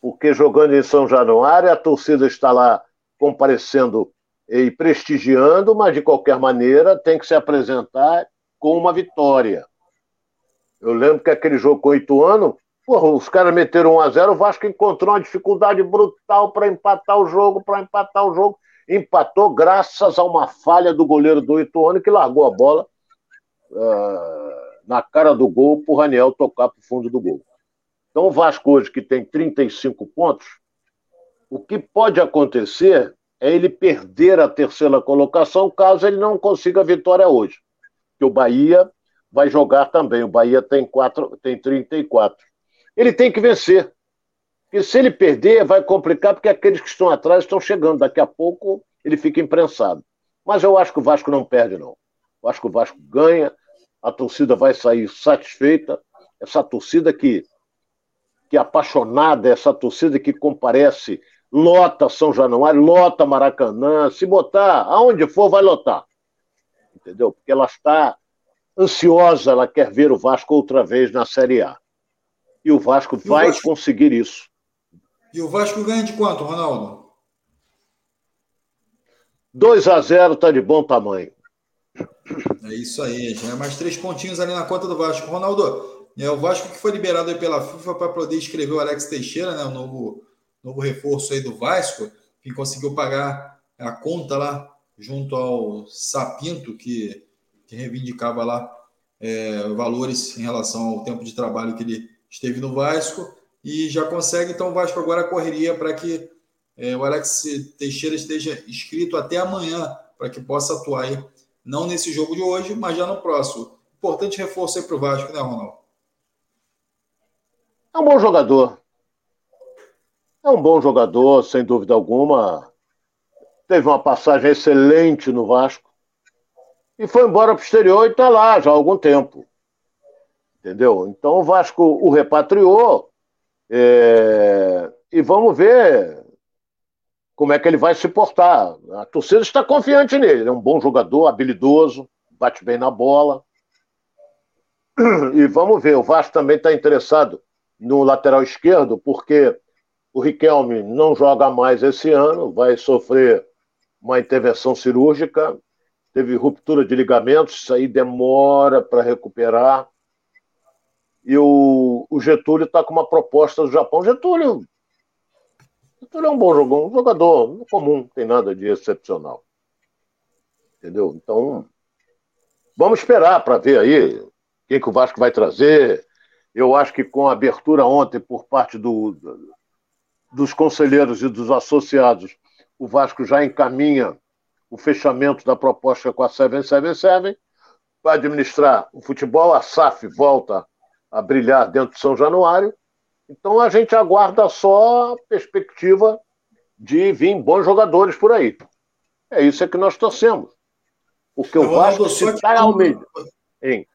porque jogando em São Januário, a torcida está lá comparecendo e prestigiando, mas de qualquer maneira tem que se apresentar com uma vitória. Eu lembro que aquele jogo com oito anos, porra, os caras meteram 1 a 0 o Vasco encontrou uma dificuldade brutal para empatar o jogo, para empatar o jogo. Empatou graças a uma falha do goleiro do Ituano que largou a bola uh, na cara do gol para o Raniel tocar para o fundo do gol. Então o Vasco hoje, que tem 35 pontos, o que pode acontecer é ele perder a terceira colocação caso ele não consiga a vitória hoje. Que o Bahia vai jogar também. O Bahia tem, quatro, tem 34. Ele tem que vencer. Porque se ele perder, vai complicar, porque aqueles que estão atrás estão chegando. Daqui a pouco ele fica imprensado. Mas eu acho que o Vasco não perde, não. Eu acho que o Vasco ganha, a torcida vai sair satisfeita. Essa torcida que, que é apaixonada, essa torcida que comparece, lota São Januário, lota Maracanã. Se botar aonde for, vai lotar. Entendeu? Porque ela está ansiosa, ela quer ver o Vasco outra vez na Série A. E o Vasco e vai o Vasco... conseguir isso. E o Vasco ganha de quanto, Ronaldo? 2 a 0 tá de bom tamanho. É isso aí, já é mais três pontinhos ali na conta do Vasco. Ronaldo, é o Vasco que foi liberado pela FIFA para poder escrever o Alex Teixeira, né, o novo, novo reforço aí do Vasco, que conseguiu pagar a conta lá junto ao Sapinto, que que reivindicava lá é, valores em relação ao tempo de trabalho que ele esteve no Vasco e já consegue, então o Vasco agora correria para que é, o Alex Teixeira esteja inscrito até amanhã, para que possa atuar aí, não nesse jogo de hoje, mas já no próximo. Importante reforço aí para o Vasco, né, Ronaldo? É um bom jogador. É um bom jogador, sem dúvida alguma. Teve uma passagem excelente no Vasco e foi embora para o exterior e está lá já há algum tempo. Entendeu? Então o Vasco o repatriou é... e vamos ver como é que ele vai se portar. A torcida está confiante nele, ele é um bom jogador, habilidoso, bate bem na bola. E vamos ver, o Vasco também está interessado no lateral esquerdo, porque o Riquelme não joga mais esse ano, vai sofrer uma intervenção cirúrgica teve ruptura de ligamentos, isso aí demora para recuperar. E o, o Getúlio está com uma proposta do Japão. Getúlio, Getúlio é um bom jogador, um jogador comum, não tem nada de excepcional. Entendeu? Então, vamos esperar para ver aí quem que o Vasco vai trazer. Eu acho que com a abertura ontem por parte do, dos conselheiros e dos associados, o Vasco já encaminha o fechamento da proposta com a 777 para administrar o futebol. A SAF volta a brilhar dentro de São Januário. Então a gente aguarda só a perspectiva de vir bons jogadores por aí. É isso é que nós torcemos. Porque o Vasco se está ao meio. Hein?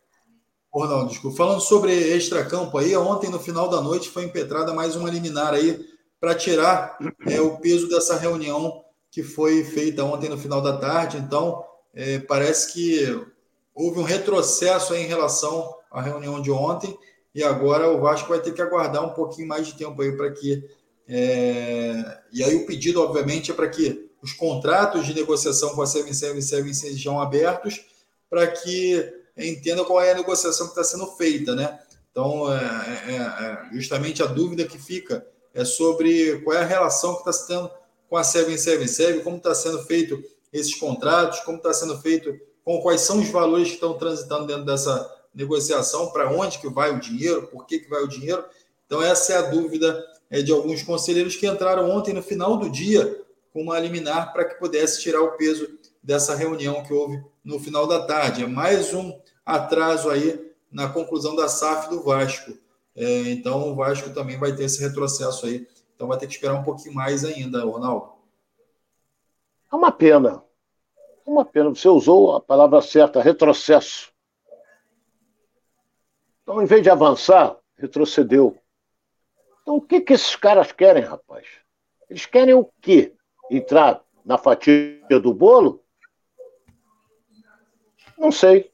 Ronaldo, desculpa. Falando sobre extracampo aí, ontem no final da noite foi impetrada mais uma liminar aí para tirar é, o peso dessa reunião que foi feita ontem no final da tarde. Então, é, parece que houve um retrocesso em relação à reunião de ontem e agora o Vasco vai ter que aguardar um pouquinho mais de tempo aí para que. É... E aí o pedido, obviamente, é para que os contratos de negociação com a 777 sejam abertos para que entenda qual é a negociação que está sendo feita, né? Então, é, é, é, justamente a dúvida que fica é sobre qual é a relação que está tendo com a 777, como está sendo feito esses contratos, como está sendo feito, com quais são os valores que estão transitando dentro dessa negociação, para onde que vai o dinheiro, por que, que vai o dinheiro. Então, essa é a dúvida é, de alguns conselheiros que entraram ontem, no final do dia, com uma liminar para que pudesse tirar o peso dessa reunião que houve no final da tarde. É mais um atraso aí na conclusão da SAF do Vasco. É, então, o Vasco também vai ter esse retrocesso aí. Então, vai ter que esperar um pouquinho mais ainda, Ronaldo. É uma pena. É uma pena. Você usou a palavra certa, retrocesso. Então, em vez de avançar, retrocedeu. Então, o que, que esses caras querem, rapaz? Eles querem o quê? Entrar na fatia do bolo? Não sei.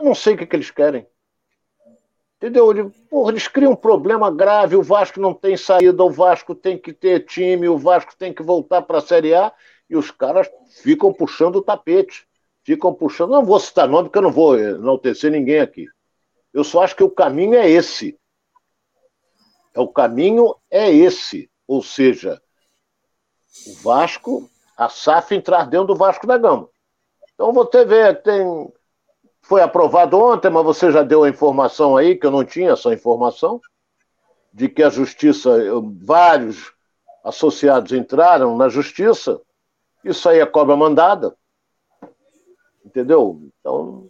Eu não sei o que, que eles querem. Entendeu? Ele, porra, eles criam um problema grave, o Vasco não tem saída, o Vasco tem que ter time, o Vasco tem que voltar para a Série A, e os caras ficam puxando o tapete. Ficam puxando. Não vou citar nome, porque eu não vou enaltecer ninguém aqui. Eu só acho que o caminho é esse. É, o caminho é esse. Ou seja, o Vasco, a SAF entrar dentro do Vasco da Gama. Então você vê, tem. Foi aprovado ontem, mas você já deu a informação aí, que eu não tinha essa informação, de que a justiça, vários associados entraram na justiça. Isso aí é cobra mandada. Entendeu? Então,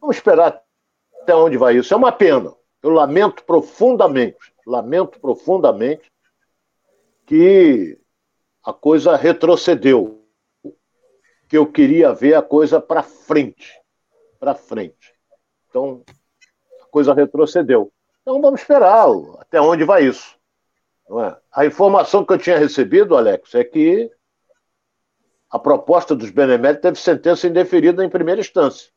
vamos esperar até onde vai isso. É uma pena. Eu lamento profundamente, lamento profundamente que a coisa retrocedeu. Que eu queria ver a coisa para frente. Para frente. Então, a coisa retrocedeu. Então vamos esperar até onde vai isso. É? A informação que eu tinha recebido, Alex, é que a proposta dos beneméritos teve sentença indeferida em primeira instância.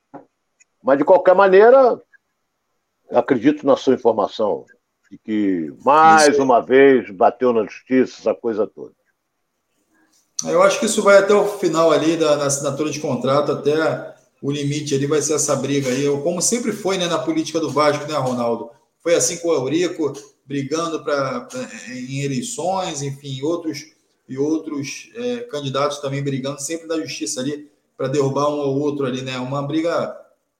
Mas, de qualquer maneira, acredito na sua informação, de que mais uma vez bateu na justiça, essa coisa toda. Eu acho que isso vai até o final ali da, da assinatura de contrato, até o limite ali vai ser essa briga aí, como sempre foi né, na política do Vasco, né, Ronaldo? Foi assim com o Eurico, brigando pra, em eleições, enfim, outros e outros é, candidatos também brigando sempre na justiça ali para derrubar um ou outro ali, né? Uma briga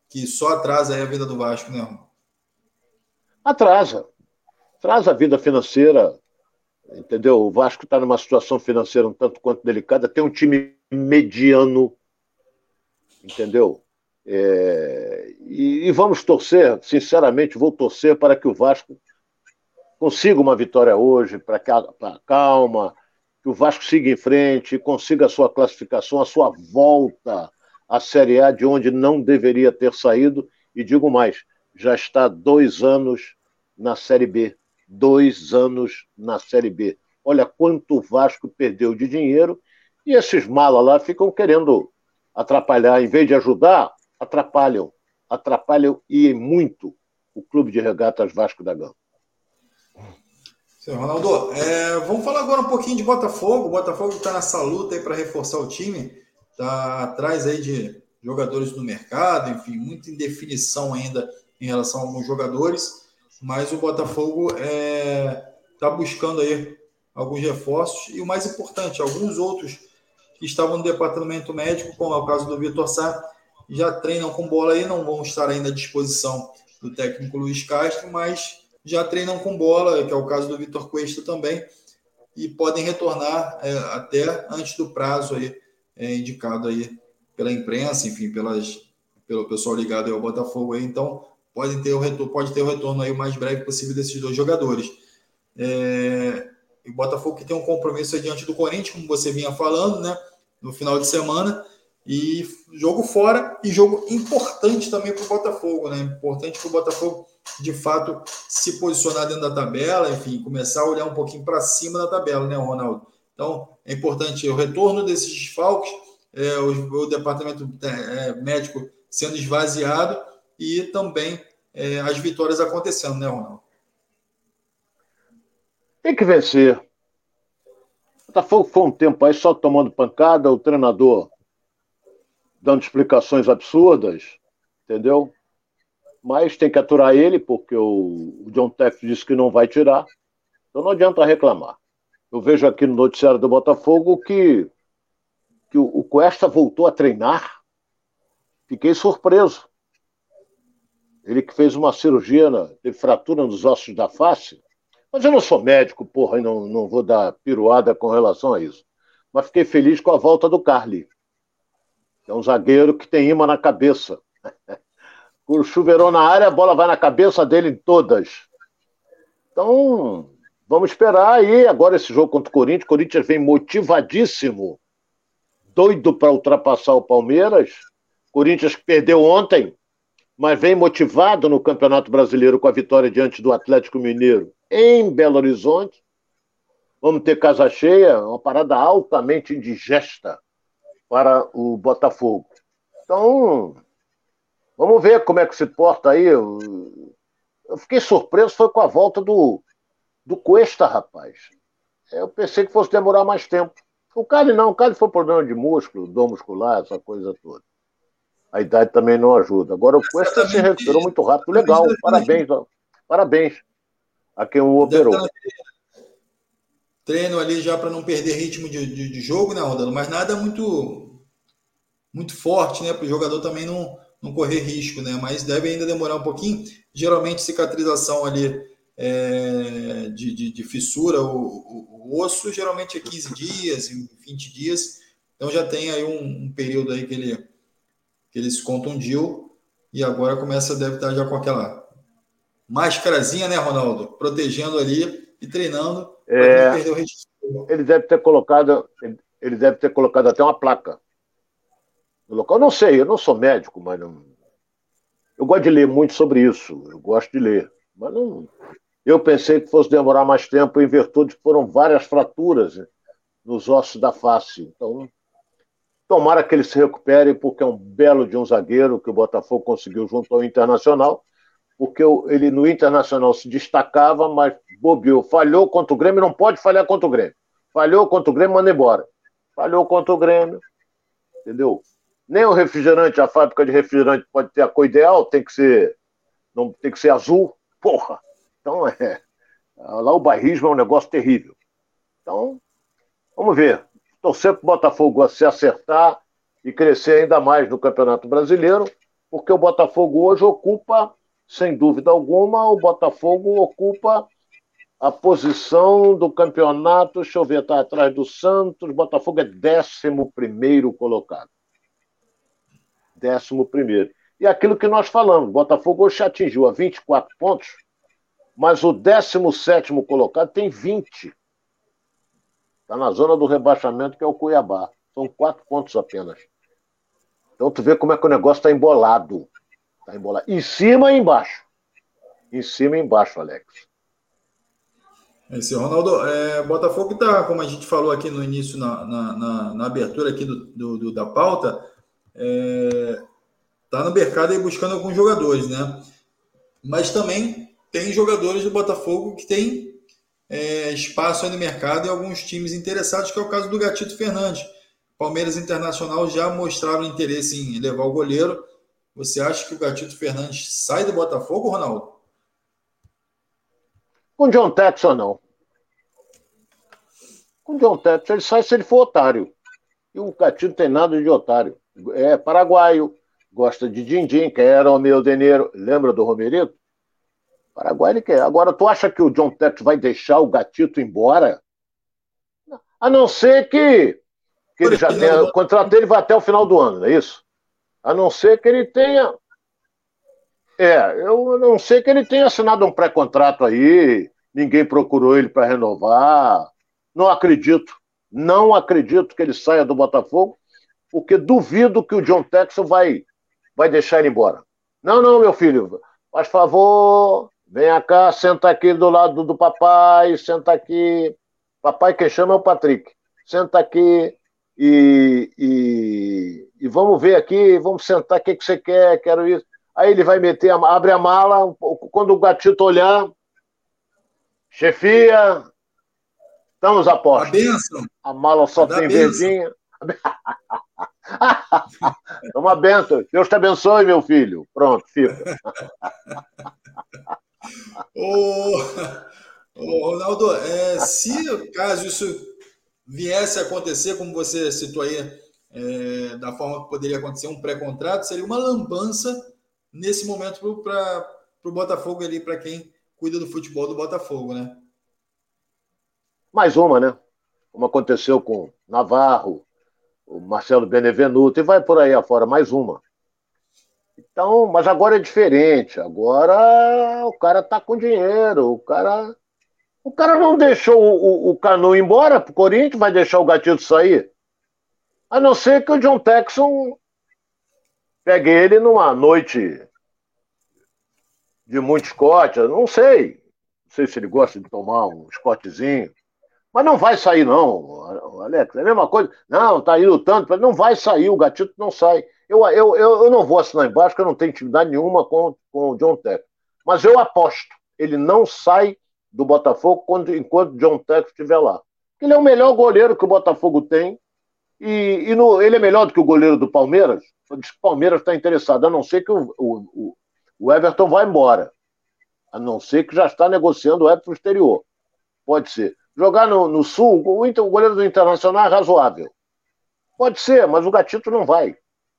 que só atrasa a vida do Vasco, né, Ronaldo? Atrasa. Atrasa a vida financeira, entendeu? O Vasco está numa situação financeira um tanto quanto delicada, tem um time mediano, entendeu? É, e, e, vamos torcer, sinceramente, vou torcer para que o Vasco consiga uma vitória hoje, para que a, calma, que o Vasco siga em frente, consiga a sua classificação, a sua volta à Série A, de onde não deveria ter saído, e digo mais, já está dois anos na Série B. Dois anos na Série B. Olha quanto o Vasco perdeu de dinheiro e esses malas lá ficam querendo atrapalhar. Em vez de ajudar, atrapalham. Atrapalham e muito o Clube de Regatas Vasco da Gama. Senhor Ronaldo, é, vamos falar agora um pouquinho de Botafogo. O Botafogo está nessa luta aí para reforçar o time. Está atrás aí de jogadores no mercado, enfim, muita indefinição ainda em relação a alguns jogadores, mas o Botafogo está é, tá buscando aí alguns reforços e o mais importante, alguns outros que estavam no departamento médico, como é o caso do Vitor Sá, já treinam com bola aí, não vão estar ainda à disposição do técnico Luiz Castro, mas já treinam com bola, que é o caso do Vitor Cuesta também, e podem retornar é, até antes do prazo aí, é, indicado aí pela imprensa, enfim, pelas, pelo pessoal ligado ao Botafogo aí, então pode ter o retorno, pode ter o retorno aí o mais breve possível desses dois jogadores. É, o Botafogo que tem um compromisso diante do Corinthians, como você vinha falando, né? No final de semana. E jogo fora e jogo importante também para o Botafogo, né? Importante para o Botafogo, de fato, se posicionar dentro da tabela, enfim, começar a olhar um pouquinho para cima da tabela, né, Ronaldo? Então, é importante o retorno desses desfalques, é, o, o, departamento é, médico sendo esvaziado e também é, as vitórias acontecendo, né, Ronaldo? Tem que vencer. Botafogo foi um tempo aí só tomando pancada, o treinador dando explicações absurdas, entendeu? Mas tem que aturar ele, porque o, John Tex disse que não vai tirar. Então não adianta reclamar. Eu vejo aqui no noticiário do Botafogo que, que o, o Cuesta voltou a treinar. Fiquei surpreso. Ele que fez uma cirurgia, teve fratura nos ossos da face. Mas eu não sou médico, porra, e não, não vou dar piruada com relação a isso. Mas fiquei feliz com a volta do Carly. É um zagueiro que tem imã na cabeça. o chuveirão na área, a bola vai na cabeça dele em todas. Então, vamos esperar aí agora esse jogo contra o Corinthians. O Corinthians vem motivadíssimo, doido para ultrapassar o Palmeiras. Corinthians perdeu ontem, mas vem motivado no Campeonato Brasileiro com a vitória diante do Atlético Mineiro em Belo Horizonte. Vamos ter casa cheia, uma parada altamente indigesta para o Botafogo. Então, vamos ver como é que se porta aí. Eu, fiquei surpreso foi com a volta do, do Cuesta, rapaz. Eu pensei que fosse demorar mais tempo. O Cali não, o Cali foi problema de músculo, dor muscular, essa coisa toda. A idade também não ajuda. Agora o Cuesta se recuperou muito rápido. Legal, parabéns, parabéns a quem o operou treino ali já para não perder ritmo de, de, de, jogo, né, Rodando? Mas nada muito muito forte, né? Para o jogador também não, não correr risco, né? Mas deve ainda demorar um pouquinho. Geralmente, cicatrização ali é, de, de, de, fissura, o, o, o, osso geralmente é 15 dias, 20 dias. Então já tem aí um, um período aí que ele, que ele se contundiu e agora começa, deve estar já com aquela máscarazinha, né, Ronaldo? Protegendo ali e treinando é, ele deve ter colocado, ele deve ter colocado até uma placa no local. Eu não sei, eu não sou médico, mas não. Eu gosto de ler muito sobre isso. Eu gosto de ler, mas não. Eu pensei que fosse demorar mais tempo em virtude que foram várias fraturas nos ossos da face. Então, tomara que ele se recupere, porque é um belo de um zagueiro que o Botafogo conseguiu junto ao Internacional porque ele no Internacional se destacava, mas bobeou, falhou contra o Grêmio, não pode falhar contra o Grêmio. Falhou contra o Grêmio, manda embora. Falhou contra o Grêmio, entendeu? Nem o refrigerante, a fábrica de refrigerante pode ter a cor ideal, tem que ser, não tem que ser azul, porra. Então é, lá o bairrismo é um negócio terrível. Então, vamos ver. Torcer para o Botafogo se acertar e crescer ainda mais no Campeonato Brasileiro, porque o Botafogo hoje ocupa sem dúvida alguma, o Botafogo ocupa a posição do campeonato. Deixa eu ver, está atrás do Santos. O Botafogo é 11 colocado. 11. E aquilo que nós falamos, o Botafogo hoje atingiu a 24 pontos, mas o 17 colocado tem 20. Está na zona do rebaixamento, que é o Cuiabá. São quatro pontos apenas. Então tu vê como é que o negócio está embolado. Tá embolado. Em cima e embaixo. Em cima e embaixo, Alex. Esse Ronaldo, é, Botafogo está, como a gente falou aqui no início, na, na, na, na abertura aqui do, do, do da pauta, está é, no mercado aí buscando alguns jogadores, né? Mas também tem jogadores do Botafogo que tem é, espaço aí no mercado e alguns times interessados, que é o caso do Gatito Fernandes. Palmeiras Internacional já mostraram interesse em levar o goleiro você acha que o Gatito Fernandes sai do Botafogo, Ronaldo? Com John Texon, não. Com John Texon, ele sai se ele for otário. E o Gatito tem nada de otário. É paraguaio, gosta de din-din, que era o meu deneiro. Lembra do Romerito? Paraguai ele quer. Agora, tu acha que o John Texon vai deixar o Gatito embora? A não ser que, que ele já tenha. O contrato dele vai até o final do ano, não é isso? A não ser que ele tenha. É, eu não sei que ele tenha assinado um pré-contrato aí, ninguém procurou ele para renovar. Não acredito. Não acredito que ele saia do Botafogo, porque duvido que o John Texon vai, vai deixar ele embora. Não, não, meu filho, faz favor, venha cá, senta aqui do lado do papai, senta aqui. Papai, quem chama é o Patrick. Senta aqui, e, e, e, vamos ver aqui, vamos sentar, o que, que você quer, quero isso. Aí ele vai meter, abre a mala, quando o gatito olhar, chefia, estamos a posto. A benção. A mala só tem verdinha. É uma benção. Deus te abençoe, meu filho. Pronto, fica. ô, ô, Ronaldo, é, se caso isso viesse a acontecer, como você citou aí, é, da forma que poderia acontecer um pré-contrato, seria uma lambança nesse momento para o Botafogo ali, para quem cuida do futebol do Botafogo, né? Mais uma, né? Como aconteceu com Navarro, o Marcelo Benevenuto, e vai por aí afora, mais uma. Então, mas agora é diferente. Agora o cara tá com dinheiro, o cara. O cara não deixou o, o, o Canu embora pro Corinthians, vai deixar o Gatito sair? A não ser que o John Texon pegue ele numa noite de muito Scott, não sei. Não sei se ele gosta de tomar um Scottzinho. Mas não vai sair, não, Alex. É a mesma coisa. Não, tá aí lutando. Não vai sair, o gatito não sai. Eu, eu, eu, não vou assinar embaixo, porque eu não tenho intimidade nenhuma com, com o John Tech. Mas eu aposto, ele não sai do Botafogo quando, enquanto John Tech estiver lá. Ele é o melhor goleiro que o Botafogo tem. E, e no, ele é melhor do que o goleiro do Palmeiras. Diz que o Palmeiras está interessado, a não ser que o, o, o Everton vá embora. A não ser que já está negociando o Everton exterior. Pode ser. Jogar no, no Sul, o, o goleiro do Internacional é razoável. Pode ser, mas o Gatito não vai.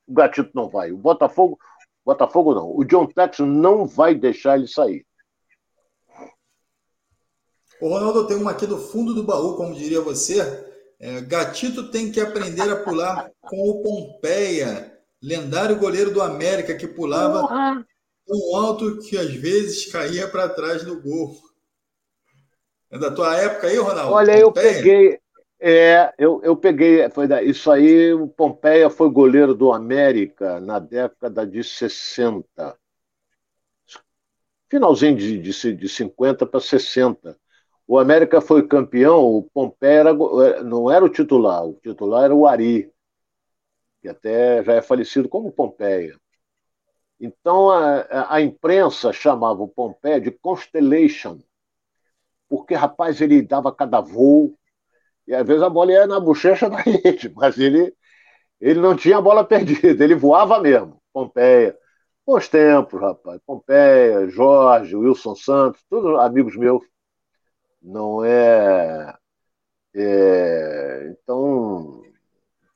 O Gatito não vai. O Botafogo, Botafogo não. O John Texon não vai deixar ele sair. O Ronaldo tem uma aqui do fundo do baú, como diria você. É, Gatito tem que aprender a pular com o Pompeia, lendário goleiro do América que pulava tão alto que às vezes caía para trás do gol. É da tua época aí, Ronaldo? Olha, Pompeia? eu peguei. É, eu, eu peguei. Foi isso aí, o Pompeia foi goleiro do América na década de 60. Finalzinho de, de, de 50 para 60. O América foi campeão, o Pompeia era, é, não era o titular, o titular era o Ari, que até já é falecido como Pompeia. Então a, a imprensa chamava o Pompeia de Constellation porque, rapaz, ele dava cada voo, e às vezes a bola ia na bochecha da rede, mas ele, ele não tinha a bola perdida, ele voava mesmo. Pompeia. Bons tempos, rapaz. Pompeia, Jorge, Wilson Santos, todos amigos meus. Não é. é... Então,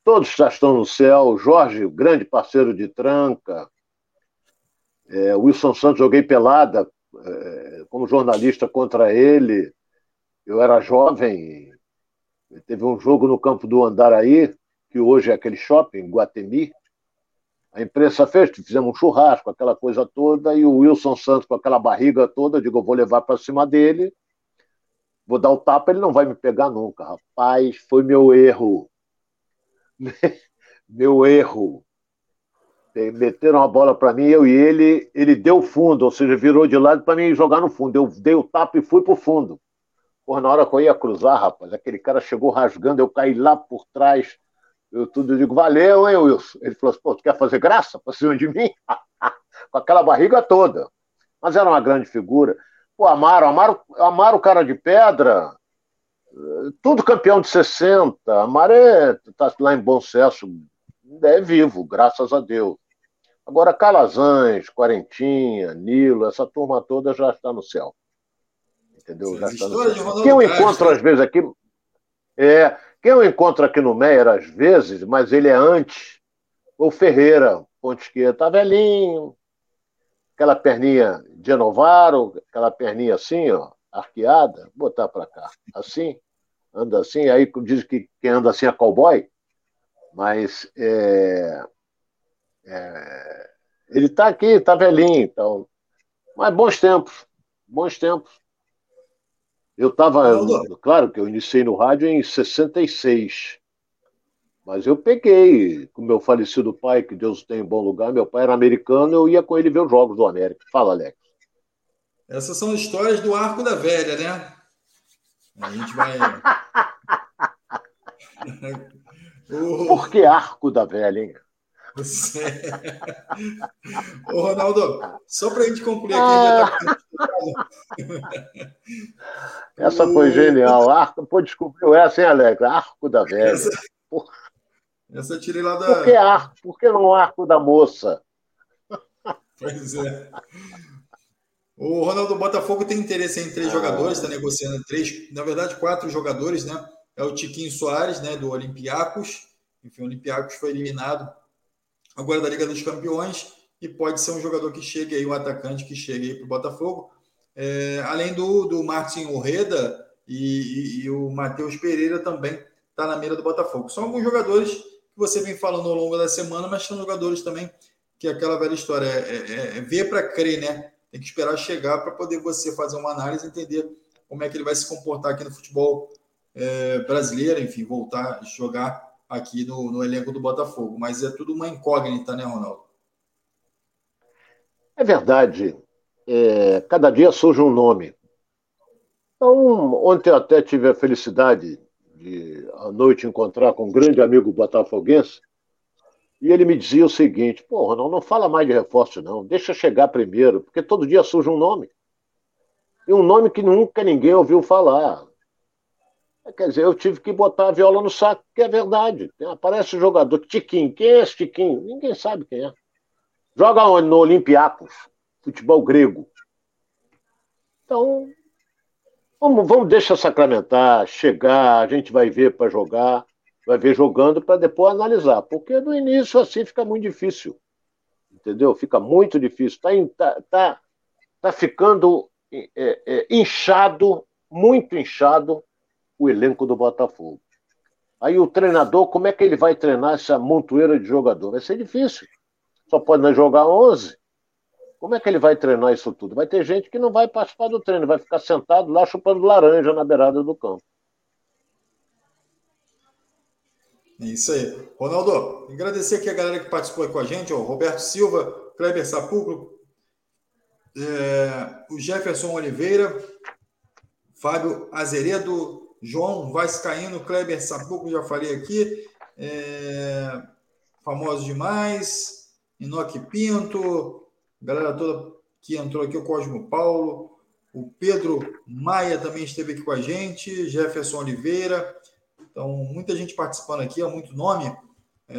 todos já estão no céu. Jorge, grande parceiro de tranca. É, Wilson Santos, joguei pelada é, como jornalista contra ele. Eu era jovem, teve um jogo no campo do Andaraí, que hoje é aquele shopping, Guatemi. A imprensa fez, fizemos um churrasco, aquela coisa toda, e o Wilson Santos com aquela barriga toda, eu digo, eu vou levar para cima dele, vou dar o tapa, ele não vai me pegar nunca. Rapaz, foi meu erro. meu erro meteram a bola para mim, eu e ele, ele deu fundo, ou seja, virou de lado para mim jogar no fundo. Eu dei o tapa e fui pro fundo. Porra, na hora que eu ia cruzar, rapaz, aquele cara chegou rasgando, eu caí lá por trás. Eu tudo digo, valeu, hein, Wilson? Ele falou assim, pô, tu quer fazer graça pra cima de mim? Com aquela barriga toda. Mas era uma grande figura. Pô, Amaro, Amaro, Amaro cara de pedra, tudo campeão de 60. Amaro é, tá lá em bom sucesso, é vivo, graças a Deus. Agora, Calazans, Quarentinha, Nilo, essa turma toda já está no céu. Entendeu? Já está no céu. Quem eu encontro às vezes aqui. É, quem eu encontro aqui no Meyer, às vezes, mas ele é antes, o Ferreira, ponte esquerda, tá velhinho, aquela perninha de Novaro, aquela perninha assim, ó, arqueada, botar para cá, assim, anda assim, aí diz que quem anda assim é cowboy, mas é, é, ele está aqui, está velhinho, então. Mas bons tempos, bons tempos. Eu estava, claro que eu iniciei no rádio em 66, mas eu peguei com meu falecido pai, que Deus tem em bom lugar, meu pai era americano, eu ia com ele ver os jogos do América. Fala, Alex. Essas são histórias do Arco da Velha, né? A gente vai. Por que Arco da Velha, hein? Você... Ô, Ronaldo, só para a gente concluir aqui, ah. tá... Essa foi genial. Arco, pô, descobriu essa, hein, Alex? Arco da velha. Essa, essa eu tirei lá da. Por que arco? Por que não arco da moça? Pois é. O Ronaldo Botafogo tem interesse em três ah. jogadores, está negociando três, na verdade, quatro jogadores, né? É o Tiquinho Soares, né, do Olympiacos. Enfim, o Olympiacos foi eliminado agora da Liga dos Campeões e pode ser um jogador que chegue aí, um atacante que chegue aí para o Botafogo. É, além do, do Martin Orreda e, e, e o Matheus Pereira também está na mira do Botafogo. São alguns jogadores que você vem falando ao longo da semana, mas são jogadores também que é aquela velha história é, é, é ver para crer, né? Tem que esperar chegar para poder você fazer uma análise e entender como é que ele vai se comportar aqui no futebol é, brasileiro, enfim, voltar a jogar aqui no, no elenco do Botafogo. Mas é tudo uma incógnita, né, Ronaldo? É verdade. É, cada dia surge um nome. Então, ontem eu até tive a felicidade de, à noite, encontrar com um grande amigo botafoguense, e ele me dizia o seguinte: pô, Ronaldo, não fala mais de reforço, não, deixa chegar primeiro, porque todo dia surge um nome. E um nome que nunca ninguém ouviu falar. Quer dizer, eu tive que botar a viola no saco, que é verdade. Aparece o jogador Tiquinho. Quem é esse Tiquinho? Ninguém sabe quem é. Joga onde? No Olympiacos, futebol grego. Então, vamos, vamos deixar sacramentar, chegar, a gente vai ver para jogar, vai ver jogando para depois analisar. Porque no início assim fica muito difícil. Entendeu? Fica muito difícil. Está tá, tá, tá ficando é, é, inchado, muito inchado o elenco do Botafogo. Aí o treinador, como é que ele vai treinar essa montoeira de jogador? Vai ser difícil. Só pode jogar 11. Como é que ele vai treinar isso tudo? Vai ter gente que não vai participar do treino, vai ficar sentado lá chupando laranja na beirada do campo. É isso aí. Ronaldo, agradecer aqui a galera que participou com a gente, ó, Roberto Silva, Kleber Sapucro, é, o Jefferson Oliveira, Fábio Azeredo, João Vascaíno, Kleber Sapuco, já falei aqui. É, famoso demais. Inoque Pinto, galera toda que entrou aqui, o Cosmo Paulo, o Pedro Maia também esteve aqui com a gente, Jefferson Oliveira. Então, muita gente participando aqui, há muito nome. É,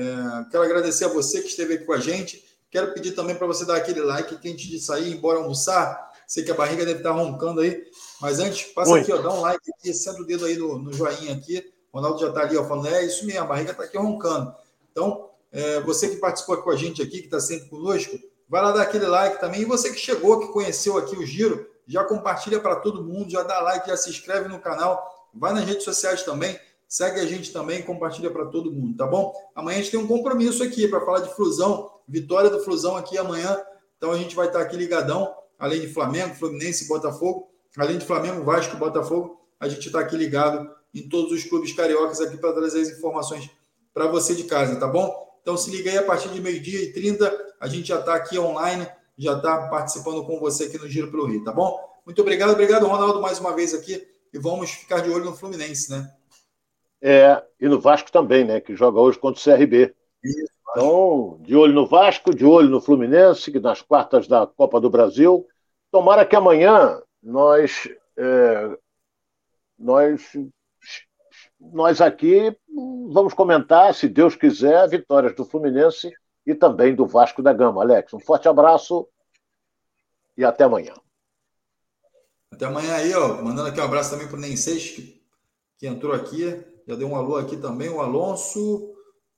quero agradecer a você que esteve aqui com a gente. Quero pedir também para você dar aquele like que antes de sair, embora almoçar, sei que a barriga deve estar roncando aí, mas antes, passa Oi. aqui, ó, dá um like aqui, senta o dedo aí no, no joinha aqui. O Ronaldo já está ali, ó, falando, é isso mesmo, a barriga está aqui roncando. Então, é, você que participou com a gente aqui, que está sempre conosco, vai lá dar aquele like também. E você que chegou, que conheceu aqui o Giro, já compartilha para todo mundo, já dá like, já se inscreve no canal, vai nas redes sociais também, segue a gente também, compartilha para todo mundo, tá bom? Amanhã a gente tem um compromisso aqui para falar de Flusão, vitória do Flusão aqui amanhã. Então a gente vai estar tá aqui ligadão, além de Flamengo, Fluminense Botafogo além de Flamengo, Vasco Botafogo, a gente está aqui ligado em todos os clubes cariocas aqui para trazer as informações para você de casa, tá bom? Então se liga aí a partir de meio-dia e 30, a gente já está aqui online, já está participando com você aqui no Giro pelo Rio, tá bom? Muito obrigado, obrigado, Ronaldo, mais uma vez aqui. E vamos ficar de olho no Fluminense, né? É, e no Vasco também, né? Que joga hoje contra o CRB. Isso, então, de olho no Vasco, de olho no Fluminense, que nas quartas da Copa do Brasil. Tomara que amanhã nós, é, nós, nós aqui vamos comentar, se Deus quiser, vitórias do Fluminense e também do Vasco da Gama. Alex, um forte abraço e até amanhã. Até amanhã aí, ó. Mandando aqui um abraço também para o Nenseis, que, que entrou aqui. Já deu um alô aqui também. O Alonso,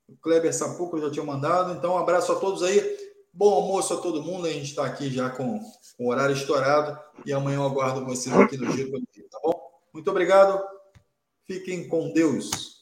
o Kleber Sapuco já tinha mandado. Então, um abraço a todos aí. Bom almoço a todo mundo. A gente está aqui já com, com, o horário estourado e amanhã eu aguardo vocês aqui no Giro, tá bom? Muito obrigado. Fiquem com Deus.